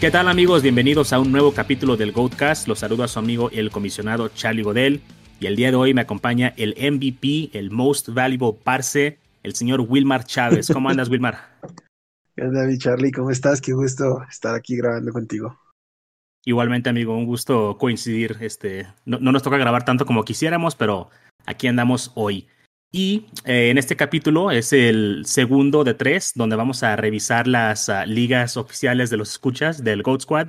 ¿Qué tal amigos? Bienvenidos a un nuevo capítulo del Goatcast. Los saludo a su amigo el comisionado Charlie Godel. Y el día de hoy me acompaña el MVP, el Most Valuable Parse, el señor Wilmar Chávez. ¿Cómo andas, Wilmar? ¿Qué onda, mi Charlie? ¿Cómo estás? Qué gusto estar aquí grabando contigo. Igualmente, amigo, un gusto coincidir. Este, no, nos toca grabar tanto como quisiéramos, pero aquí andamos hoy. Y eh, en este capítulo es el segundo de tres, donde vamos a revisar las ah, ligas oficiales de los escuchas del Goat Squad.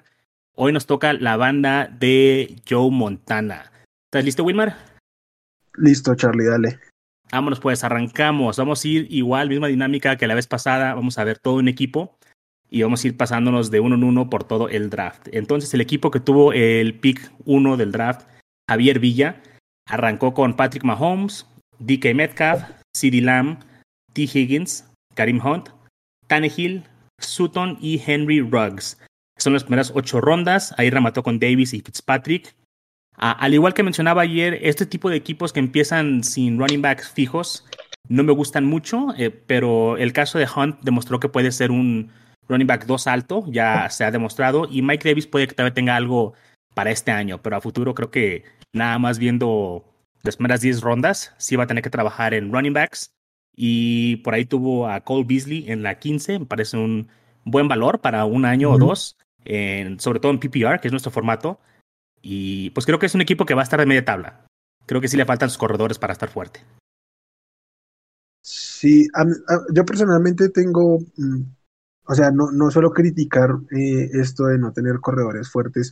Hoy nos toca la banda de Joe Montana. ¿Estás listo, Wilmar? Listo, Charlie, dale. Vámonos, pues arrancamos. Vamos a ir igual, misma dinámica que la vez pasada. Vamos a ver todo un equipo y vamos a ir pasándonos de uno en uno por todo el draft. Entonces, el equipo que tuvo el pick uno del draft, Javier Villa, arrancó con Patrick Mahomes, DK Metcalf, CeeDee Lamb, T. Higgins, Karim Hunt, Tannehill, Sutton y Henry Ruggs. Son las primeras ocho rondas. Ahí remató con Davis y Fitzpatrick. al igual que mencionaba ayer, este tipo de equipos que empiezan sin running backs fijos no me gustan mucho, eh, pero el caso de Hunt demostró que puede ser un running back 2 alto, ya se ha demostrado, y Mike Davis puede que todavía tenga algo para este año, pero a futuro creo que nada más viendo las primeras 10 rondas, sí va a tener que trabajar en running backs. Y por ahí tuvo a Cole Beasley en la 15, me parece un buen valor para un año o dos, en, sobre todo en PPR, que es nuestro formato. Y pues creo que es un equipo que va a estar de media tabla. Creo que sí le faltan sus corredores para estar fuerte. Sí, yo personalmente tengo, mm, o sea, no, no suelo criticar eh, esto de no tener corredores fuertes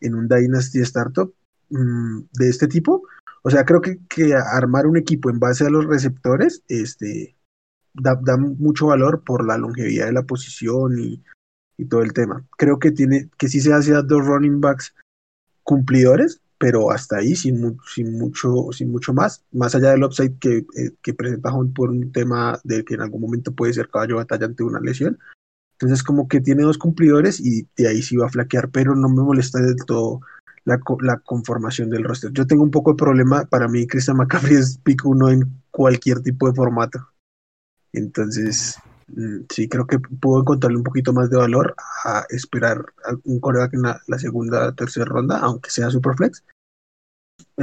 en un Dynasty Startup mm, de este tipo, o sea, creo que, que armar un equipo en base a los receptores este, da, mucho valor por la longevidad de la posición y, y, todo el tema. Creo que, tiene, que sí se hace a dos running backs cumplidores, pero hasta ahí sin, sin, mucho, sin mucho más, más allá del upside que, eh, que presenta Hunt por un tema de que en algún momento puede ser caballo batalla ante una lesión. Entonces como que tiene dos cumplidores y de ahí sí va a flaquear, pero no me molesta del todo la, conformación del roster. Yo tengo un poco de problema, para mí Christian McCaffrey es pick uno en cualquier tipo de formato. Entonces, mm, sí, creo que puedo encontrarle un poquito más de valor a esperar un coreback en la, segunda o tercera ronda, aunque sea Superflex.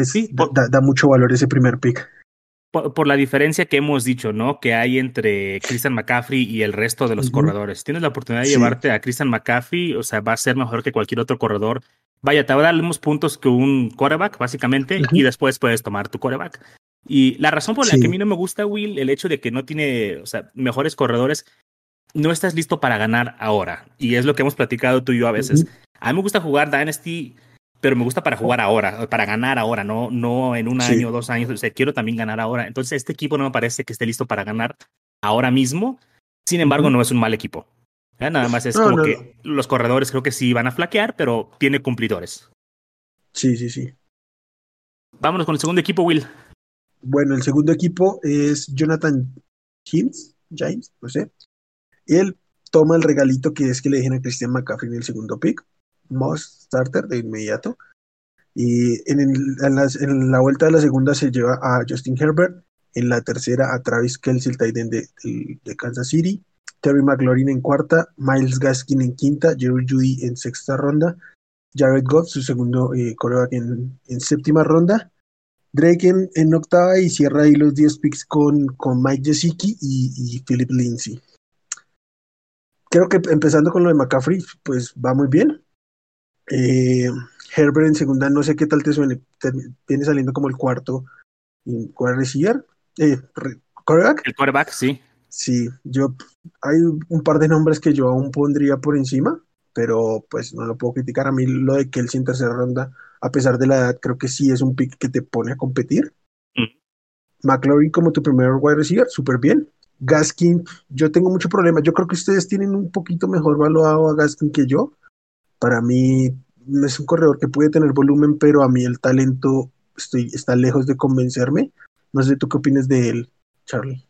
sí, da, mucho valor ese primer pick. Por, la diferencia que hemos dicho, ¿no? Que hay entre Christian McCaffrey y el resto de los corredores. Tienes la oportunidad de llevarte a Christian McCaffrey, o sea, va a ser mejor que cualquier otro corredor vaya, te va a dar los mismos puntos que un quarterback, básicamente, y después puedes tomar tu quarterback. Y la razón por la que a mí no me gusta, Will, el hecho de que no tiene, o sea, mejores corredores, no estás listo para ganar ahora. Y es lo que hemos platicado tú y yo a veces. A mí me gusta jugar Dynasty, pero me gusta para jugar ahora, para ganar ahora, no, no en un año dos años. O sea, quiero también ganar ahora. Entonces, este equipo no me parece que esté listo para ganar ahora mismo. Sin embargo, no es un mal equipo. Nada más es como que los corredores creo que sí van a flaquear, pero tiene cumplidores. Sí, sí, sí. Vámonos con el segundo equipo, Will. Bueno, el segundo equipo es Jonathan James, James, no sé. Él toma el regalito que es que le dejen a Christian McCaffrey en el segundo pick, most starter de inmediato. Y en, en, la, vuelta de la segunda se lleva a Justin Herbert, en la tercera a Travis Kelsey, el tight end de Kansas City. Terry McLaurin en cuarta, Miles Gaskin en quinta, Jerry Judy en sexta ronda, Jared Goff, su segundo eh, coreback en, séptima ronda, Drake en, octava y cierra ahí los 10 picks con, con Mike Gesicki y, Philip Lindsay. Creo que empezando con lo de McCaffrey, pues va muy bien. Eh, Herbert en segunda, no sé qué tal te suene, viene saliendo como el cuarto, ¿cuál receiver? Eh, ¿Quarterback? El quarterback, sí. Sí, yo hay un par de nombres que yo aún pondría por encima, pero pues no lo puedo criticar. A mí lo de Kelsey en tercera ronda, a pesar de la edad, creo que sí es un pick que te pone a competir. Mm. McLaurin como tu primer wide receiver, súper bien. Gaskin, yo tengo mucho problema. Yo creo que ustedes tienen un poquito mejor valuado a Gaskin que yo. Para mí es un corredor que puede tener volumen, pero a mí el talento estoy, está lejos de convencerme. No sé tú qué opinas de él, Charlie.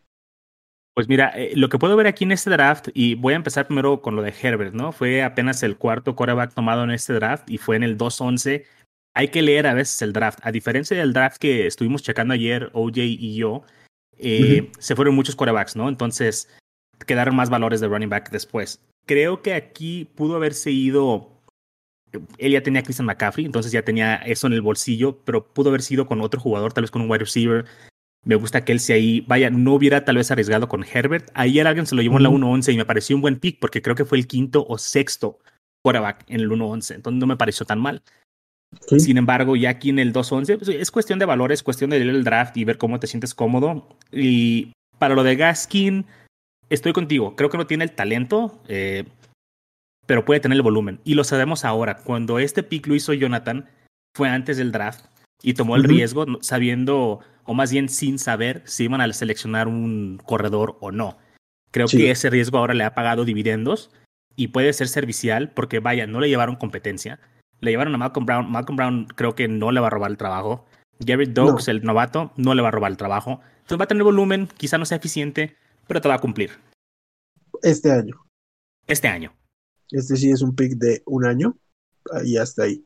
Pues mira, eh, lo que puedo ver aquí en este draft, y voy a empezar primero con lo de Herbert, ¿no? Fue apenas el cuarto quarterback tomado en este draft y fue en el 2-11. Hay que leer a veces el draft. A diferencia del draft que estuvimos checando ayer, OJ y yo, eh, se fueron muchos quarterbacks, ¿no? Entonces quedaron más valores de running back después. creo que aquí pudo haberse ido. Él ya tenía a Christian McCaffrey, entonces ya tenía eso en el bolsillo, pero pudo haber sido con otro jugador, tal vez con un wide receiver. Me gusta que él sea ahí, vaya, no hubiera tal vez arriesgado con Herbert. Ayer alguien se lo llevó en la 1-11 y me pareció un buen pick porque creo que fue el quinto o sexto quarterback en el 1-11, entonces no me pareció tan mal. Sin embargo, ya aquí en el 2-11, pues, es cuestión de valores, cuestión de leer el draft y ver cómo te sientes cómodo. Y para lo de Gaskin, estoy contigo. Creo que no tiene el talento, eh, pero puede tener el volumen. Y lo sabemos ahora. Cuando este pick lo hizo Jonathan, fue antes del draft y tomó el riesgo sabiendo, o más bien sin saber, si iban a seleccionar un corredor o no. Creo que ese riesgo ahora le ha pagado dividendos y puede ser servicial porque, vaya, no le llevaron competencia. Le llevaron a Malcolm Brown. Malcolm Brown creo que no le va a robar el trabajo. Gary Dogs, el novato, no le va a robar el trabajo. Entonces va a tener volumen, quizá no sea eficiente, pero te va a cumplir. Este año. Este año. Este sí es un pick de un año y hasta ahí.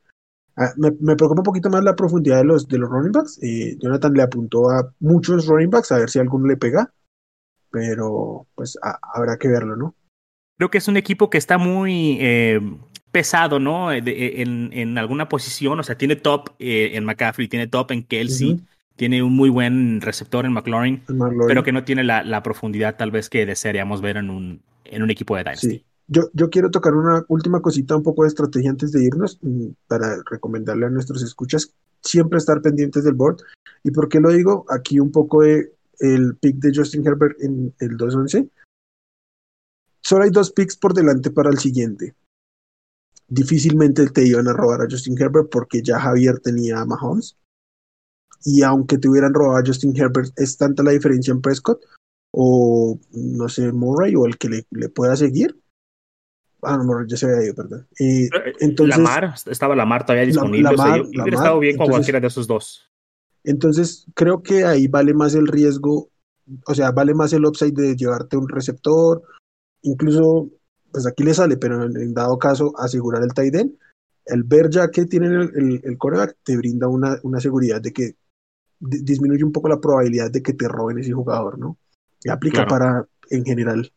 Ah, me, preocupa un poquito más la profundidad de los, de los running backs. Eh, Jonathan le apuntó a muchos running backs a ver si alguno le pega, pero pues habrá que verlo, ¿no? Creo que es un equipo que está muy eh, pesado, ¿no? en, en, alguna posición, o sea, tiene top eh, en McCaffrey, tiene top en Kelsey tiene un muy buen receptor en McLaurin, pero que no tiene la, la, profundidad tal vez que desearíamos ver en un, en un equipo de Dynasty. Sí. Yo, yo quiero tocar una última cosita, un poco de estrategia antes de irnos, mm, para recomendarle a nuestros escuchas siempre estar pendientes del board. ¿Y por qué lo digo? Aquí un poco de el pick de Justin Herbert en el 211. Solo hay dos picks por delante para el siguiente. Difícilmente te iban a robar a Justin Herbert porque ya Javier tenía a Mahomes y aunque te hubieran robado a Justin Herbert, es tanta la diferencia en Prescott o no sé, Murray o el que le, le pueda seguir. Ah, no, ya se había ido, perdón. Eh, entonces, Lamar, estaba Lamar todavía disponible. La, hubiera estado bien con cualquiera de esos dos. Entonces, creo que ahí vale más el riesgo, o sea, vale más el upside de llevarte un receptor, incluso, pues aquí le sale, pero en, dado caso, asegurar el tight end. El ver ya que tienen el, el, el coreback te brinda una, una seguridad de que disminuye un poco la probabilidad de que te roben ese jugador, ¿no? Y aplica para, en general,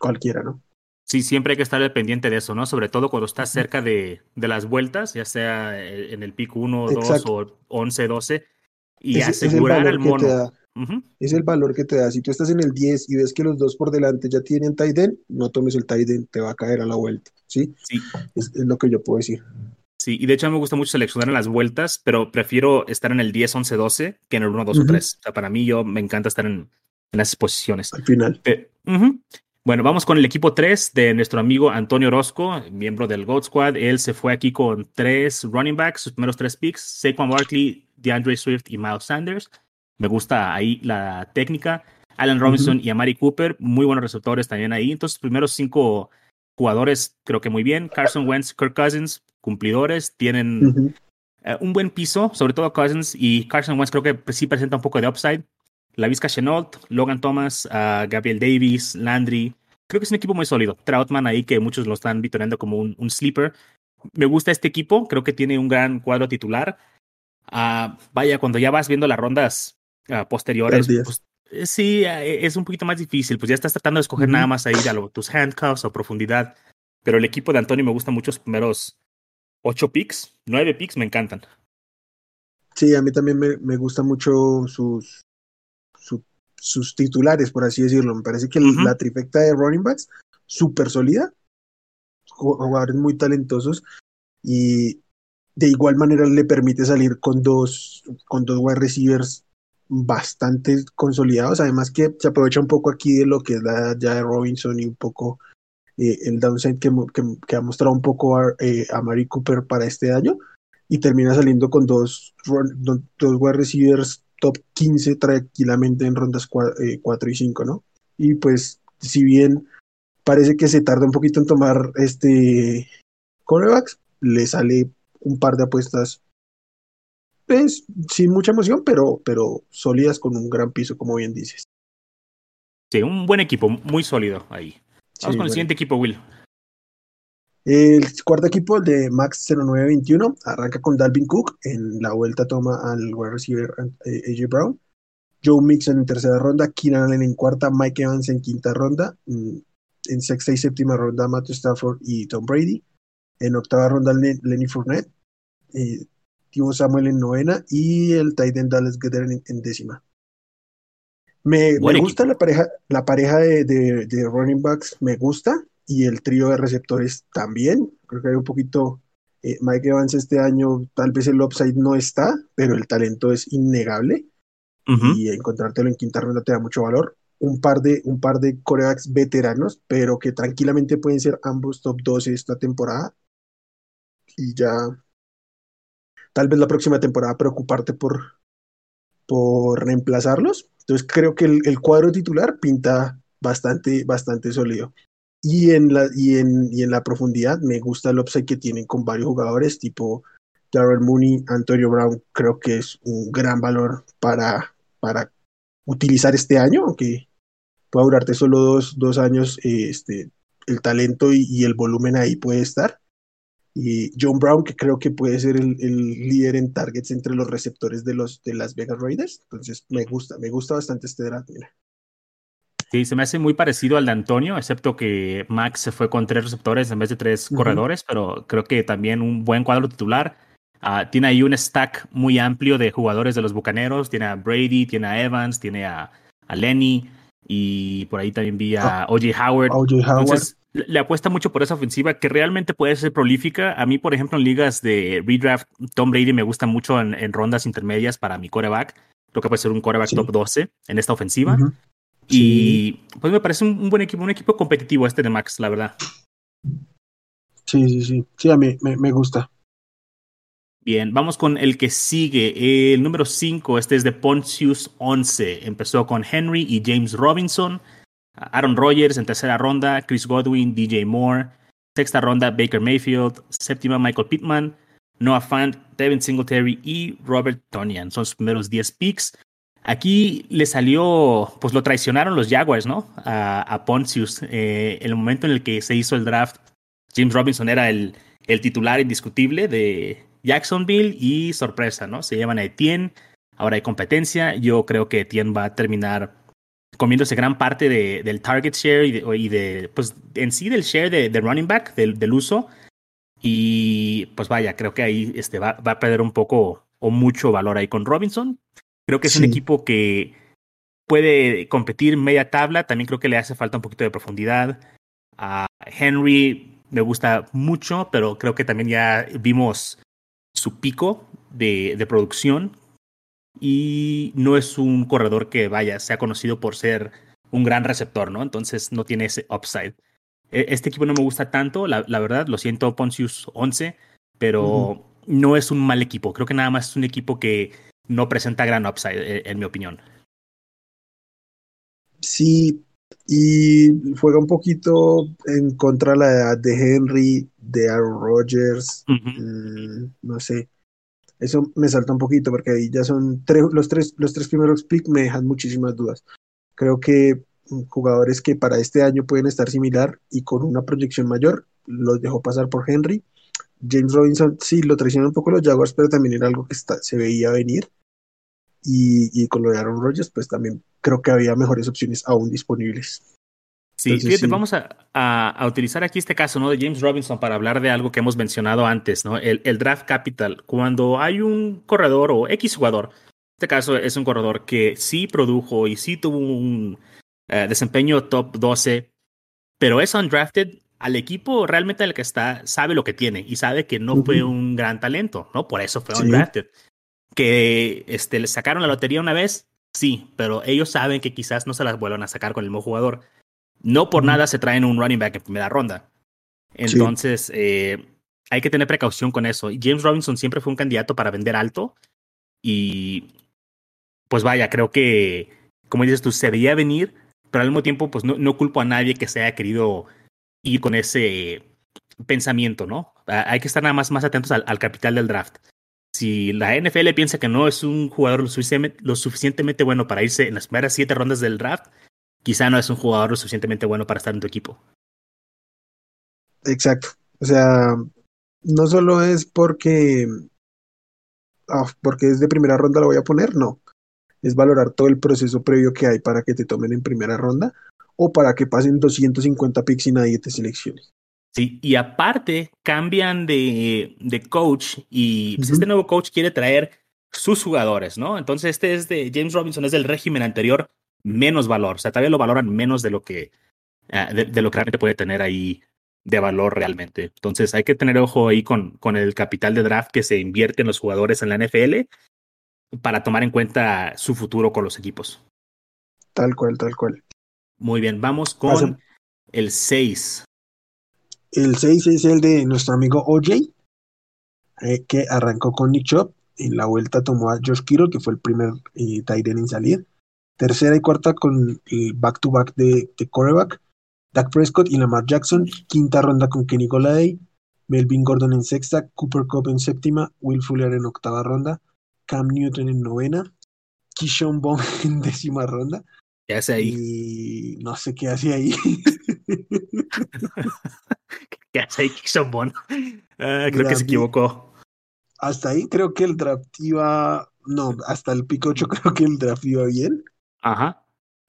cualquiera, ¿no? Sí, siempre hay que estar pendiente de eso, ¿no? Sobre todo cuando estás cerca de, de las vueltas, ya sea eh, en el pick 1, 2 o 11, 12, y asegurar el, mono. Es el valor que te da. Si tú estás en el 10 y ves que los dos por delante ya tienen end, no tomes el end, te va a caer a la vuelta, ¿sí? Sí. es lo que yo puedo decir. Sí, y de hecho a mí me gusta mucho seleccionar en las vueltas, pero prefiero estar en el 10, 11, 12 que en el 1, 2 o 3. O sea, para mí yo me encanta estar en, en esas posiciones. Al final. Eh, bueno, vamos con el equipo 3 de nuestro amigo Antonio Orozco, miembro del Gold Squad. Él se fue aquí con tres running backs, sus primeros tres picks, Saquon Barkley, DeAndre Swift y Miles Sanders. Me gusta ahí la técnica. Alan Robinson y Amari Cooper, muy buenos receptores también ahí. Entonces, primeros cinco jugadores creo que muy bien. Carson Wentz, Kirk Cousins, cumplidores, tienen eh, un buen piso, sobre todo Cousins y Carson Wentz creo que sí presenta un poco de upside. La Vizca Chenault, Logan Thomas, uh, Gabriel Davis, Landry. Creo que es un equipo muy sólido. Troutman ahí que muchos lo están vitoreando como un, un, sleeper. Me gusta este equipo, creo que tiene un gran cuadro titular. Uh, vaya, cuando ya vas viendo las rondas uh, posteriores, pues, eh, sí, es un poquito más difícil. Pues ya estás tratando de escoger nada más ahí a lo, tus handcuffs o profundidad. Pero el equipo de Antonio me gusta mucho los primeros ocho picks, nueve picks me encantan. Sí, a mí también me, me gustan mucho sus, sus titulares, por así decirlo. Me parece que la trifecta de running backs, súper sólida, jugadores muy talentosos y de igual manera le permite salir con dos, con dos wide receivers bastante consolidados. Además que se aprovecha un poco aquí de lo que es la ya de Robinson y un poco eh, el downside que, que, ha mostrado un poco a, eh, a Mari Cooper para este año y termina saliendo con dos, dos, wide receivers top 15 tranquilamente en rondas 4, eh, y 5, ¿no? Y pues, si bien parece que se tarda un poquito en tomar este corebacks, le sale un par de apuestas, pues, sin mucha emoción, pero, pero sólidas con un gran piso, como bien dices. Sí, un buen equipo, muy sólido ahí. Vamos con el siguiente equipo, Will. El cuarto equipo, el de Max 0921, arranca con Dalvin Cook. En la vuelta toma al wide receiver eh, AJ Brown. Joe Mixon en tercera ronda, Keenan Allen en cuarta, Mike Evans en quinta ronda. Mm, en sexta y séptima ronda Matthew Stafford y Tom Brady. En octava ronda Lenny Fournette. Eh, Timo Samuel en novena y el Titan Dallas Gedder en, décima. Me, gusta la pareja, la pareja de, de, running backs, me gusta, y el trío de receptores también. Creo que hay un poquito. Eh, Mike Evans este año, tal vez el upside no está, pero el talento es innegable. Y encontrártelo en quinta ronda te da mucho valor. Un par de, un par de corebacks veteranos, pero que tranquilamente pueden ser ambos top 12 esta temporada. Y ya tal vez la próxima temporada preocuparte por, por reemplazarlos. Entonces creo que el, cuadro titular pinta bastante, bastante sólido. Y en, la, y, en, y en la profundidad me gusta el upside que tienen con varios jugadores tipo Darrell Mooney, Antonio Brown, creo que es un gran valor para, para utilizar este año, aunque puede durarte solo dos, dos años, eh, este, el talento y, el volumen ahí puede estar y John Brown, que creo que puede ser el, líder en targets entre los receptores de los de las Vegas Raiders. Entonces, me gusta, me gusta bastante este draft, Sí, se me hace muy parecido al de Antonio, excepto que Max se fue con tres receptores en vez de tres corredores, pero creo que también un buen cuadro titular. Ah, tiene ahí un stack muy amplio de jugadores de los Bucaneros. Tiene a Brady, tiene a Evans, tiene a, a Lenny y por ahí también vi a ah, O.J. Howard. Howard le apuesta mucho por esa ofensiva que realmente puede ser prolífica. A mí, por ejemplo, en ligas de redraft, Tom Brady me gusta mucho en, rondas intermedias para mi coreback. Creo que puede ser un coreback top 12 en esta ofensiva. Y pues me parece un, buen equipo, un equipo competitivo este de Max, la verdad. Sí, sí, sí. Sí, a mí me, me gusta. Bien, vamos con el que sigue. El número 5, este es de Pontius 11. Empezó con Henry y James Robinson. Aaron Rodgers en tercera ronda, Chris Godwin, DJ Moore, sexta ronda Baker Mayfield, séptima Michael Pittman, Noah Fant, Devin Singletary y Robert Tonian. Son sus primeros 10 picks. Aquí le salió, pues lo traicionaron los Jaguars, ¿no? A, a Pontius. Eh, el momento en el que se hizo el draft, James Robinson era el, titular indiscutible de Jacksonville y sorpresa, ¿no? Se llevan a Etienne. Ahora hay competencia. Yo creo que Etienne va a terminar comiéndose gran parte de, del target share y de, pues en sí del share de, running back, del, del, uso. Y pues vaya, creo que ahí este, va, va, a perder un poco o mucho valor ahí con Robinson. Creo que es un equipo que puede competir media tabla. También creo que le hace falta un poquito de profundidad. A Henry me gusta mucho, pero creo que también ya vimos su pico de, de producción y no es un corredor que vaya, sea conocido por ser un gran receptor, ¿no? Entonces no tiene ese upside. E, este equipo no me gusta tanto, la, verdad, lo siento, Poncius 11, pero no es un mal equipo. Creo que nada más es un equipo que no presenta gran upside, e, en mi opinión. Sí, y juega un poquito en contra de la edad de Henry, de Aaron Rodgers, mm, no sé. Eso me salta un poquito porque ahí ya son tres, los, tres, los tres primeros picks me dejan muchísimas dudas. Creo que mm, jugadores que para este año pueden estar similar y con una proyección mayor, los dejó pasar por Henry. James Robinson sí lo traicionó un poco los Jaguars, pero también era algo que se veía venir. Y, y con lo de Aaron Rodgers, pues también creo que había mejores opciones aún disponibles. Sí, fíjate, vamos a, a, utilizar aquí este caso ¿no? de James Robinson para hablar de algo que hemos mencionado antes, ¿no? El, el, draft capital. Cuando hay un corredor o X jugador, en este caso es un corredor que sí produjo y sí tuvo un eh, desempeño top 12, pero es undrafted, al equipo realmente el que está sabe lo que tiene y sabe que no fue un gran talento, ¿no? Por eso fue undrafted. Que este, le sacaron la lotería una vez, sí, pero ellos saben que quizás no se las vuelvan a sacar con el mismo jugador. No por nada se traen un running back en primera ronda. Entonces, eh, hay que tener precaución con eso. James Robinson siempre fue un candidato para vender alto. Y pues vaya, creo que, como dices tú, se veía venir, pero al mismo tiempo, pues no, no culpo a nadie que se haya querido ir con ese pensamiento, ¿no? Hay que estar nada más, más atentos al, al capital del draft. Si la NFL piensa que no es un jugador lo suficientemente, lo suficientemente bueno para irse en las primeras siete rondas del draft, quizá no es un jugador lo suficientemente bueno para estar en tu equipo. Exacto. O sea, no solo es porque, ah, porque es de primera ronda lo voy a poner, no. Es valorar todo el proceso previo que hay para que te tomen en primera ronda o para que pasen 250 picks y nadie te seleccione. Sí, y aparte cambian de, de coach y pues, este nuevo coach quiere traer sus jugadores, ¿no? Entonces este es de James Robinson, es del régimen anterior, menos valor, o sea, todavía lo valoran menos de lo que, uh, de, de, lo que realmente puede tener ahí de valor realmente. Entonces hay que tener ojo ahí con, con el capital de draft que se invierte en los jugadores en la NFL para tomar en cuenta su futuro con los equipos. Tal cual, tal cual. Muy bien, vamos con Pasa. el 6. El 6 es el de nuestro amigo OJ, eh, que arrancó con Nick Chubb. En la vuelta tomó a Josh Kittle, que fue el primer eh, en salir. Tercera y cuarta con el back-to-back de, de quarterback. Dak Prescott y Lamar Jackson. Quinta ronda con Kenny Golladay. Melvin Gordon en sexta. Cooper Cup en séptima. Will Fuller en octava ronda. Cam Newton en novena. Kishon Bond en décima ronda. ¿Qué hace ahí? Y no sé qué hace ahí. ¿Qué hace ahí Kishon Bond? Uh, creo que se equivocó. Hasta ahí creo que el draft iba. No, hasta el pico 8 creo que el draft iba bien. Ajá.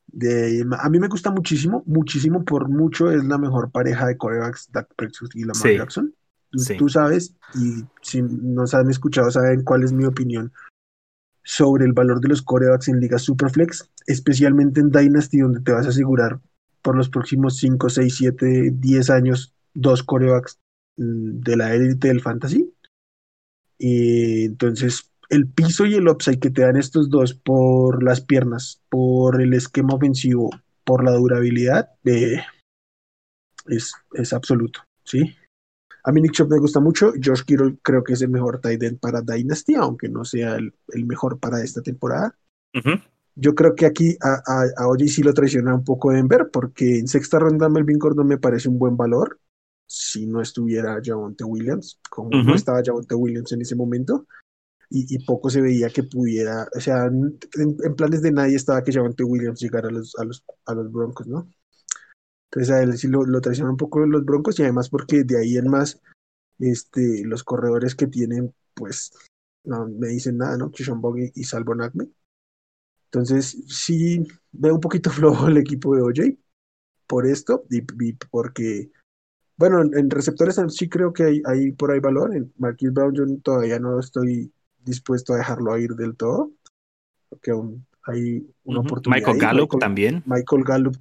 De, a mí me gusta muchísimo, muchísimo por mucho. Es la mejor pareja de corebacks, Dak Prescott y Lamar sí. Jackson. Tú, sí. tú sabes, y si nos han escuchado, saben cuál es mi opinión sobre el valor de los corebacks en Liga Superflex, especialmente en Dynasty, donde te vas a asegurar por los próximos 5, 6, 7, 10 años dos corebacks de la élite del fantasy. Y entonces, el piso y el upside que te dan estos dos por las piernas, por el esquema ofensivo, por la durabilidad, eh, es, es absoluto, ¿sí? A mí Nick Chubb me gusta mucho. Josh Kittle creo que es el mejor tight end para Dynasty, aunque no sea el, el mejor para esta temporada. Uh -huh. Yo creo que aquí a, a, a OJ sí lo traiciona un poco Denver, porque en sexta ronda Melvin Gordon me parece un buen valor. Si no estuviera Javonte Williams, como uh -huh. no estaba Javonte Williams en ese momento, y, y, poco se veía que pudiera, o sea, en, en planes de nadie estaba que Javonte Williams llegara a los, a los, a los Broncos, ¿no? Entonces a él sí lo, lo traicionan un poco los Broncos y además porque de ahí en más este, los corredores que tienen, pues no me dicen nada, ¿no? Kishon Boggy y Salvo Nagme. Entonces sí veo un poquito flojo el equipo de OJ por esto y, y porque, bueno, en, en, receptores sí creo que hay, hay por ahí valor. En Marquis Brown yo todavía no estoy dispuesto a dejarlo ir del todo, porque aún hay una uh -huh. oportunidad. Michael Gallup Michael, también. Michael Gallup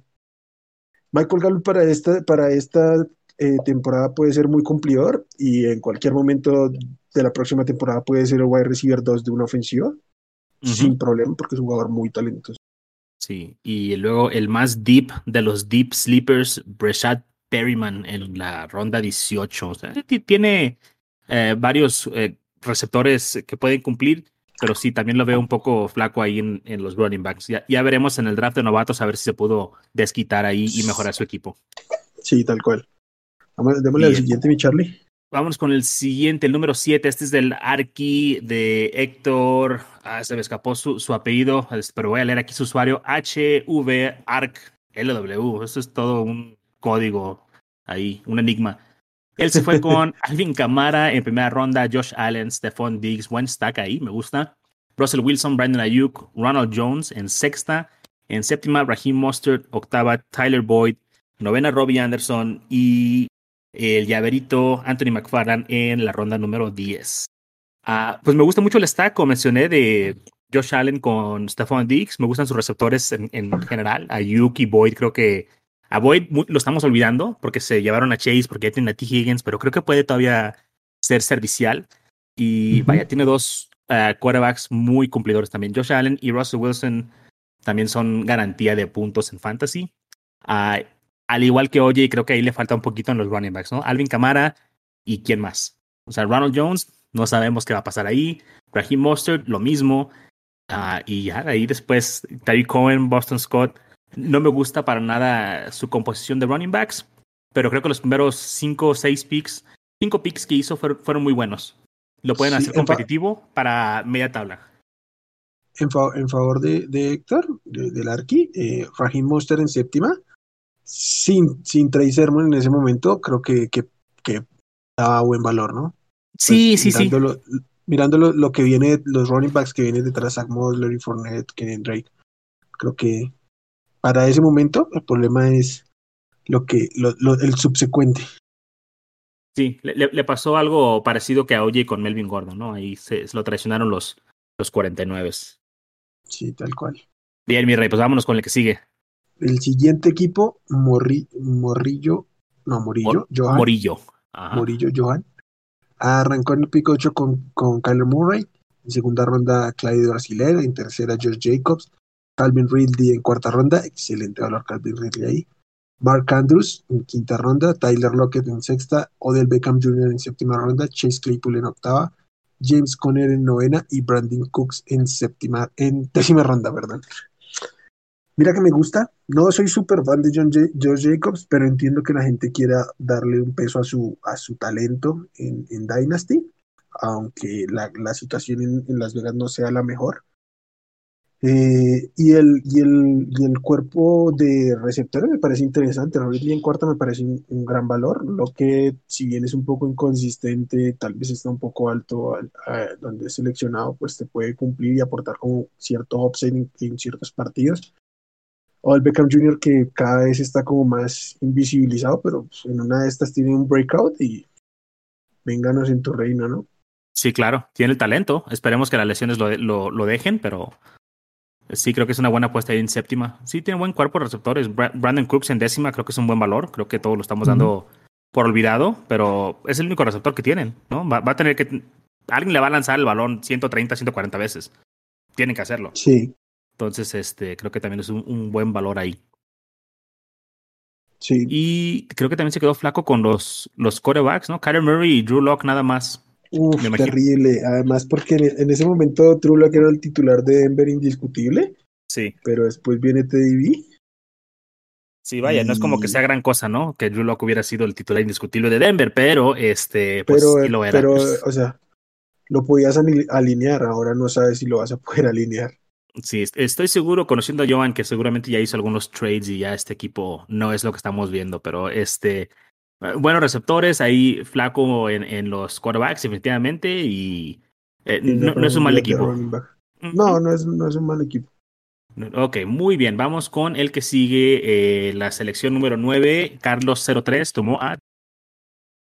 Michael Gallup para esta, para esta eh, temporada puede ser muy cumplidor y en cualquier momento de la próxima temporada puede ser el wide receiver 2 de una ofensiva uh -huh. sin problema porque es un jugador muy talentoso. Sí, y luego el más deep de los deep sleepers, Breshad Perryman en la ronda 18. O sea, tiene eh, varios eh, receptores que pueden cumplir, pero sí, también lo veo un poco flaco ahí en, en los running backs. Ya, ya, veremos en el draft de novatos a ver si se pudo desquitar ahí y mejorar su equipo. Sí, tal cual. Démosle al siguiente, mi Charlie. Vamos con el siguiente, el número 7. Este es del Arqui de Héctor. Ah, se me escapó su, su apellido, pero voy a leer aquí su usuario. HV Arc LW. Eso es todo un código ahí, un enigma. Él se fue con Alvin Kamara en primera ronda, Josh Allen, Stephon Diggs, buen stack ahí, me gusta. Russell Wilson, Brandon Ayuk, Ronald Jones en sexta. En séptima, Raheem Mostert, octava, Tyler Boyd, novena, Robbie Anderson y el llaverito Anthony McFarland en la ronda número 10. Uh, pues me gusta mucho el stack, como mencioné, de Josh Allen con Stephon Diggs. Me gustan sus receptores en, en general. Ayuk y Boyd creo que a Boyd lo estamos olvidando porque se llevaron a Chase, porque ya tiene a T. Higgins, pero creo que puede todavía ser servicial. Y uh -huh. vaya, tiene dos uh, quarterbacks muy cumplidores también. Josh Allen y Russell Wilson también son garantía de puntos en fantasy. Uh, al igual que Oye, creo que ahí le falta un poquito en los running backs, ¿no? Alvin Kamara y quién más. O sea, Ronald Jones, no sabemos qué va a pasar ahí. Raheem Mostert, lo mismo. y ya, ahí después, Tariq Cohen, Boston Scott no me gusta para nada su composición de running backs, pero creo que los primeros cinco o seis picks, cinco picks que hizo fueron, fueron muy buenos. Lo pueden sí, hacer competitivo para media tabla. En, fa en favor de, de Héctor, de, del Arqui, eh, Raheem Monster en séptima, sin, sin Trey Sermon en ese momento, creo que, que, que daba buen valor, ¿no? Sí, pues, sí, dándolo, sí. mirando lo, que viene, los running backs que vienen detrás, Zach Moss, Larry Fournette, Drake, creo que para ese momento el problema es lo que, lo, el subsecuente. Sí, le, pasó algo parecido que a Oye con Melvin Gordon, ¿no? Ahí se, lo traicionaron los, los 49. Sí, tal cual. Bien, mi rey, pues vámonos con el que sigue. El siguiente equipo, Morrillo, no, Morillo, Johan. Morillo. Morillo, Johan. Arrancó en el pico 8 con, con Kyler Murray. En segunda ronda, Clyde Brasiler. En tercera, George Jacobs. Calvin Ridley en cuarta ronda. Excelente valor Calvin Ridley ahí. Mark Andrews en quinta ronda. Tyler Lockett en sexta. Odell Beckham Jr. en séptima ronda. Chase Claypool en octava. James Conner en novena y Brandon Cooks en séptima, en décima ronda, ¿verdad? Mira que me gusta. No soy súper fan de John George Jacobs, pero entiendo que la gente quiera darle un peso a su, a su talento en, Dynasty, aunque la, situación en, Las Vegas no sea la mejor. Eh, y, el, y, el, y el cuerpo de receptores me parece interesante. Ridley en cuarta me parece un, gran valor. Lo que, si bien es un poco inconsistente, tal vez está un poco alto donde es seleccionado, pues te puede cumplir y aportar como cierto upside en ciertos partidos o el Beckham Jr. que cada vez está como más invisibilizado, pero pues, en una de estas tiene un breakout y vénganos en tu reino, ¿no? Sí, claro, tiene el talento. Esperemos que las lesiones lo, lo, dejen, pero sí creo que es una buena apuesta ahí en séptima. Sí, tiene buen cuerpo de receptores. Brandon Cooks en décima creo que es un buen valor. Creo que todos lo estamos dando por olvidado, pero es el único receptor que tienen, ¿no? Va, va, a tener que... Alguien le va a lanzar el balón 130, 140 veces. Tienen que hacerlo. Sí. Entonces, este, creo que también es un, buen valor ahí. Sí. Y creo que también se quedó flaco con los, los corebacks, ¿no? Kyler Murray y Drew Locke nada más. Uf, terrible. Además, porque en, ese momento Locke era el titular de Denver indiscutible. Sí. Pero después viene Teddy B. Sí, vaya, no es como que sea gran cosa, ¿no? Que Drew Locke hubiera sido el titular indiscutible de Denver, pero este, pues pero, lo era. Pero, o sea, lo podías alinear, ahora no sabes si lo vas a poder alinear. Sí, estoy seguro, conociendo a Joan, que seguramente ya hizo algunos trades y ya este equipo no es lo que estamos viendo, pero este, buenos receptores, ahí flaco en, en los quarterbacks, definitivamente, y eh, no, es un mal equipo. No, no es, no es un mal equipo. Ok, muy bien. Vamos con el que sigue eh, la selección número 9. Carlos 03 tomó a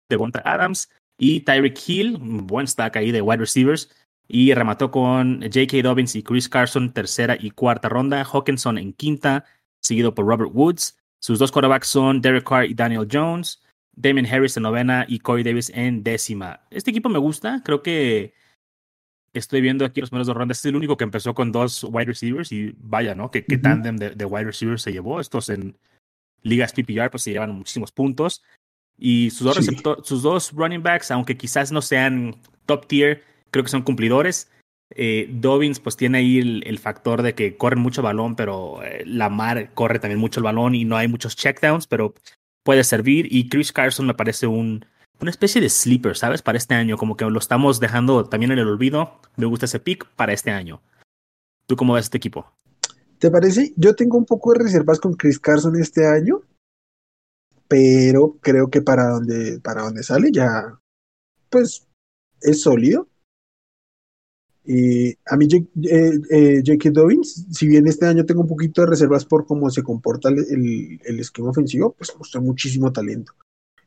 Devonta Adams y Tyreek Hill. Buen stack ahí de wide receivers. Y remató con J.K. Dobbins y Chris Carson, tercera y cuarta ronda. Hawkinson en quinta, seguido por Robert Woods. Sus dos quarterbacks son Derek Carr y Daniel Jones. Damon Harris en novena y Corey Davis en décima. Este equipo me gusta. Creo que estoy viendo aquí los primeros dos rondas. Este es el único que empezó con dos wide receivers y vaya, ¿no? Que, tandem de, wide receivers se llevó. Estos en ligas PPR pues se llevan muchísimos puntos. Y sus dos, sus dos running backs, aunque quizás no sean top tier, creo que son cumplidores. Eh, Dobbins pues tiene ahí el, factor de que corren mucho balón, pero eh, Lamar corre también mucho el balón y no hay muchos checkdowns, pero puede servir. Y Chris Carson me parece un, una especie de sleeper, ¿sabes? Para este año, como que lo estamos dejando también en el olvido. Me gusta ese pick para este año. ¿Tú cómo ves este equipo? ¿Te parece? Yo tengo un poco de reservas con Chris Carson este año, pero creo que para donde, para donde sale ya, pues es sólido. Y a mí, eh, eh, J.K. Dobbins, si bien este año tengo un poquito de reservas por cómo se comporta el, el, esquema ofensivo, pues mostró muchísimo talento.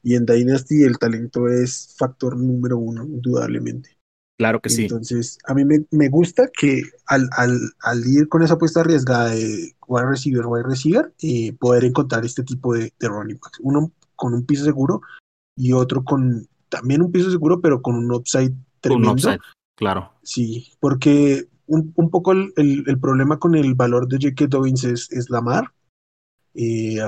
Y en Dynasty el talento es factor número uno, indudablemente. Claro que sí. Entonces, a mí me, me gusta que al, al, al, ir con esa apuesta arriesgada de wide receiver, wide receiver, eh, poder encontrar este tipo de, de running backs. Uno con un piso seguro y otro con también un piso seguro, pero con un upside tremendo. Un upside Claro. Sí, porque un, un poco el, el, problema con el valor de J.K. Dobbins es, es Lamar. y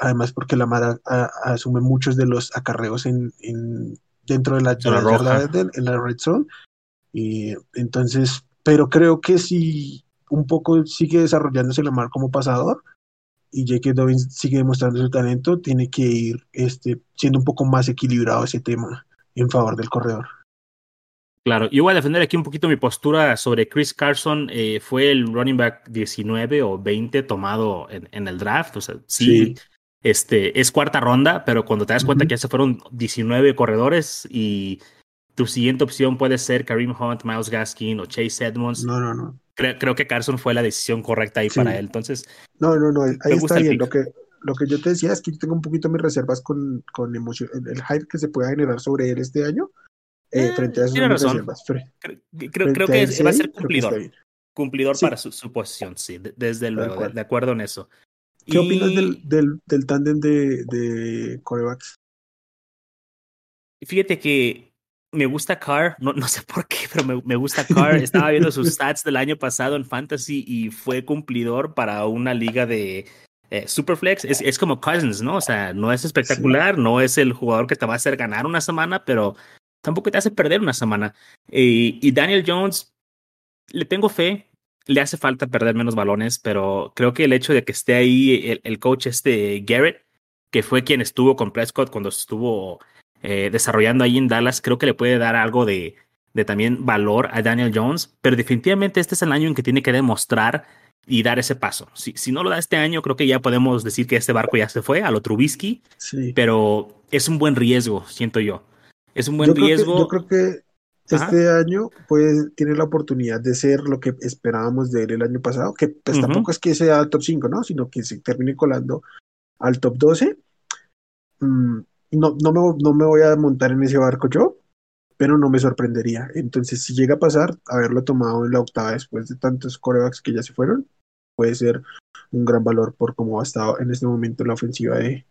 además porque Lamar asume muchos de los acarreos en, en dentro de la, de en la red zone. Y entonces, pero creo que si un poco sigue desarrollándose Lamar como pasador y J.K. Dobbins sigue demostrando su talento, tiene que ir este, siendo un poco más equilibrado ese tema en favor del corredor. Claro, yo voy a defender aquí un poquito mi postura sobre Chris Carson. Eh, fue el running back 19 o 20 tomado en, el draft. O sea, sí, Este, es cuarta ronda, pero cuando te das cuenta que ya se fueron 19 corredores y tu siguiente opción puede ser Kareem Hunt, Miles Gaskin o Chase Edmonds. No, no, no. Creo, que Carson fue la decisión correcta ahí para él. Entonces, no, no, no. Ahí está bien. Lo que, lo que yo te decía es que tengo un poquito mis reservas con, con emoción, el, hype que se pueda generar sobre él este año. Eh, frente a esas reservas. Creo, que va a ser cumplidor. Cumplidor para su, posición, sí, desde luego, de, acuerdo en eso. ¿Qué opinas del, del, del tándem de, de corebacks? Fíjate que me gusta Carr, no, no sé por qué, pero me, me gusta Carr. Estaba viendo sus stats del año pasado en Fantasy y fue cumplidor para una liga de eh, Superflex. Es, es, como Cousins, ¿no? O sea, no es espectacular, no es el jugador que te va a hacer ganar una semana, pero tampoco te hace perder una semana. y Daniel Jones, le tengo fe, le hace falta perder menos balones, pero creo que el hecho de que esté ahí el, coach este Garrett, que fue quien estuvo con Prescott cuando estuvo eh, desarrollando ahí en Dallas, creo que le puede dar algo de, de también valor a Daniel Jones, pero definitivamente este es el año en que tiene que demostrar y dar ese paso. Si, si no lo da este año, creo que ya podemos decir que este barco ya se fue a lo Trubisky, sí. pero es un buen riesgo, siento yo. Es un buen riesgo. yo creo que este año pues tiene la oportunidad de ser lo que esperábamos de él el año pasado, que pues tampoco es que sea top 5, ¿no? Sino que se termine colando al top 12. Mm, no, no, me, no me voy a montar en ese barco yo, pero no me sorprendería. Entonces, si llega a pasar, haberlo tomado en la octava después de tantos corebacks que ya se fueron, puede ser un gran valor por cómo ha estado en este momento la ofensiva de,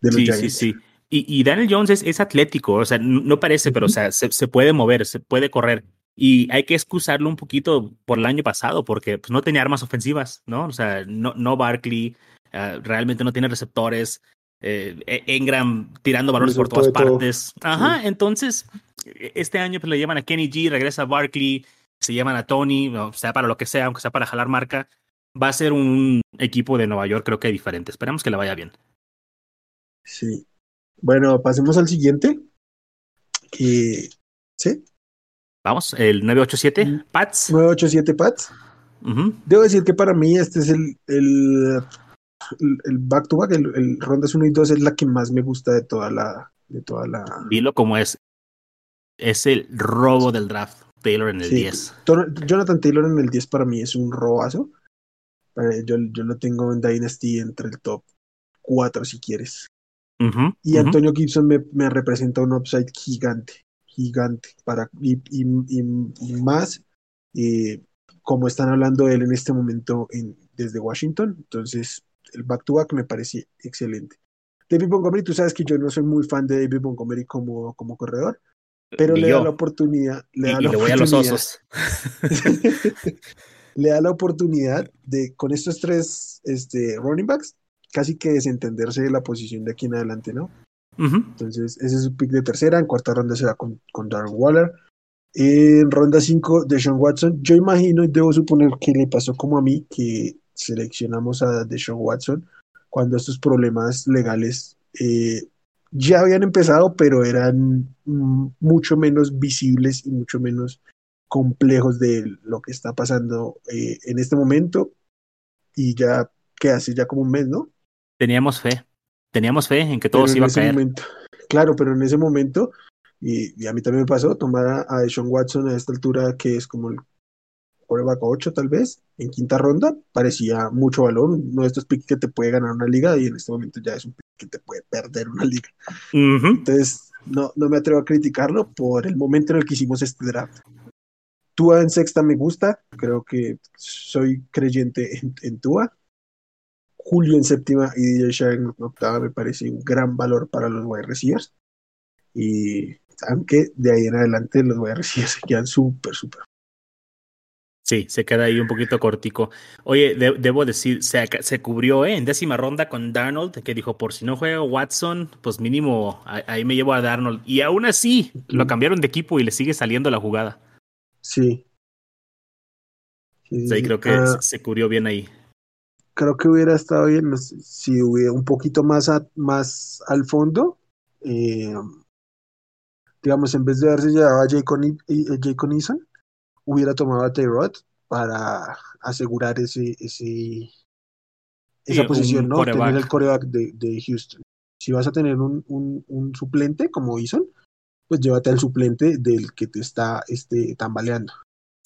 de los sí, Sí, sí. Y, Daniel Jones es, es, atlético, o sea, no parece, pero o sea, se, se, puede mover, se puede correr. Y hay que excusarlo un poquito por el año pasado, porque pues, no tenía armas ofensivas, ¿no? O sea, no, no Barkley, uh, realmente no tiene receptores. Eh, Engram tirando balones por todas partes. Ajá, entonces, este año pues le llevan a Kenny G, regresa a Barkley, se llaman a Tony, o sea para lo que sea, aunque sea para jalar marca. Va a ser un equipo de Nueva York, creo que diferente. Esperemos que le vaya bien. Sí, bueno, pasemos al siguiente. ¿Sí? Vamos, el 987 mm, Pats. 987 Pats. Debo decir que para mí este es el, el, el back to back, el, el, rondas 1 y 2 es la que más me gusta de toda la. De toda la... Dilo como es. Es el robo del draft. Taylor en el 10. Jonathan Taylor en el 10 para mí es un robazo. Eh, yo, yo lo tengo en Dynasty entre el top 4 si quieres y Antonio Gibson me, me, representa un upside gigante, gigante, para, y, y, más eh, como están hablando de él en este momento en, desde Washington, entonces el back to back me parece excelente. David Montgomery, tú sabes que yo no soy muy fan de David Montgomery como, como corredor, pero le da la oportunidad, le da la oportunidad, a los osos. le da la oportunidad de con estos tres este, running backs casi que desentenderse de la posición de aquí en adelante, ¿no? Entonces, ese es su pick de tercera. En cuarta ronda se va con, con Darren Waller. En ronda 5, Deshaun Watson. Yo imagino y debo suponer que le pasó como a mí, que seleccionamos a Deshaun Watson cuando estos problemas legales eh, ya habían empezado, pero eran mucho menos visibles y mucho menos complejos de lo que está pasando eh, en este momento. Y ya, que hace ya como un mes, ¿no? Teníamos fe, teníamos fe en que todo se iba a caer. Momento, claro, pero en ese momento, y, a mí también me pasó, tomar a, a Sean Watson a esta altura, que es como el quarterback 8 tal vez, en quinta ronda, parecía mucho valor, uno de estos picks que te puede ganar una liga y en este momento ya es un pick que te puede perder una liga. Entonces, no, no me atrevo a criticarlo por el momento en el que hicimos este draft. Tua en sexta me gusta, creo que soy creyente en, en Tua. Julio en séptima y DJ Shark en octava me parece un gran valor para los wide receivers. Y aunque de ahí en adelante los wide receivers se quedan súper, súper. Sí, se queda ahí un poquito cortico. Oye, debo decir, se, se cubrió ¿eh? en décima ronda con Darnold, que dijo, por si no juega Watson, pues mínimo ahí me llevo a Darnold. Y aún así, lo cambiaron de equipo y le sigue saliendo la jugada. Sí. sí, creo que ah. se cubrió bien ahí creo que hubiera estado bien si hubiera un poquito más, más al fondo. Eh, digamos, en vez de haberse llevado a Jacob, Eason, hubiera tomado a Tayrod para asegurar ese, ese esa posición, ¿no? Tener el coreback de, de, Houston. Si vas a tener un, un, un suplente como Eason, pues llévate al suplente del que te está este, tambaleando.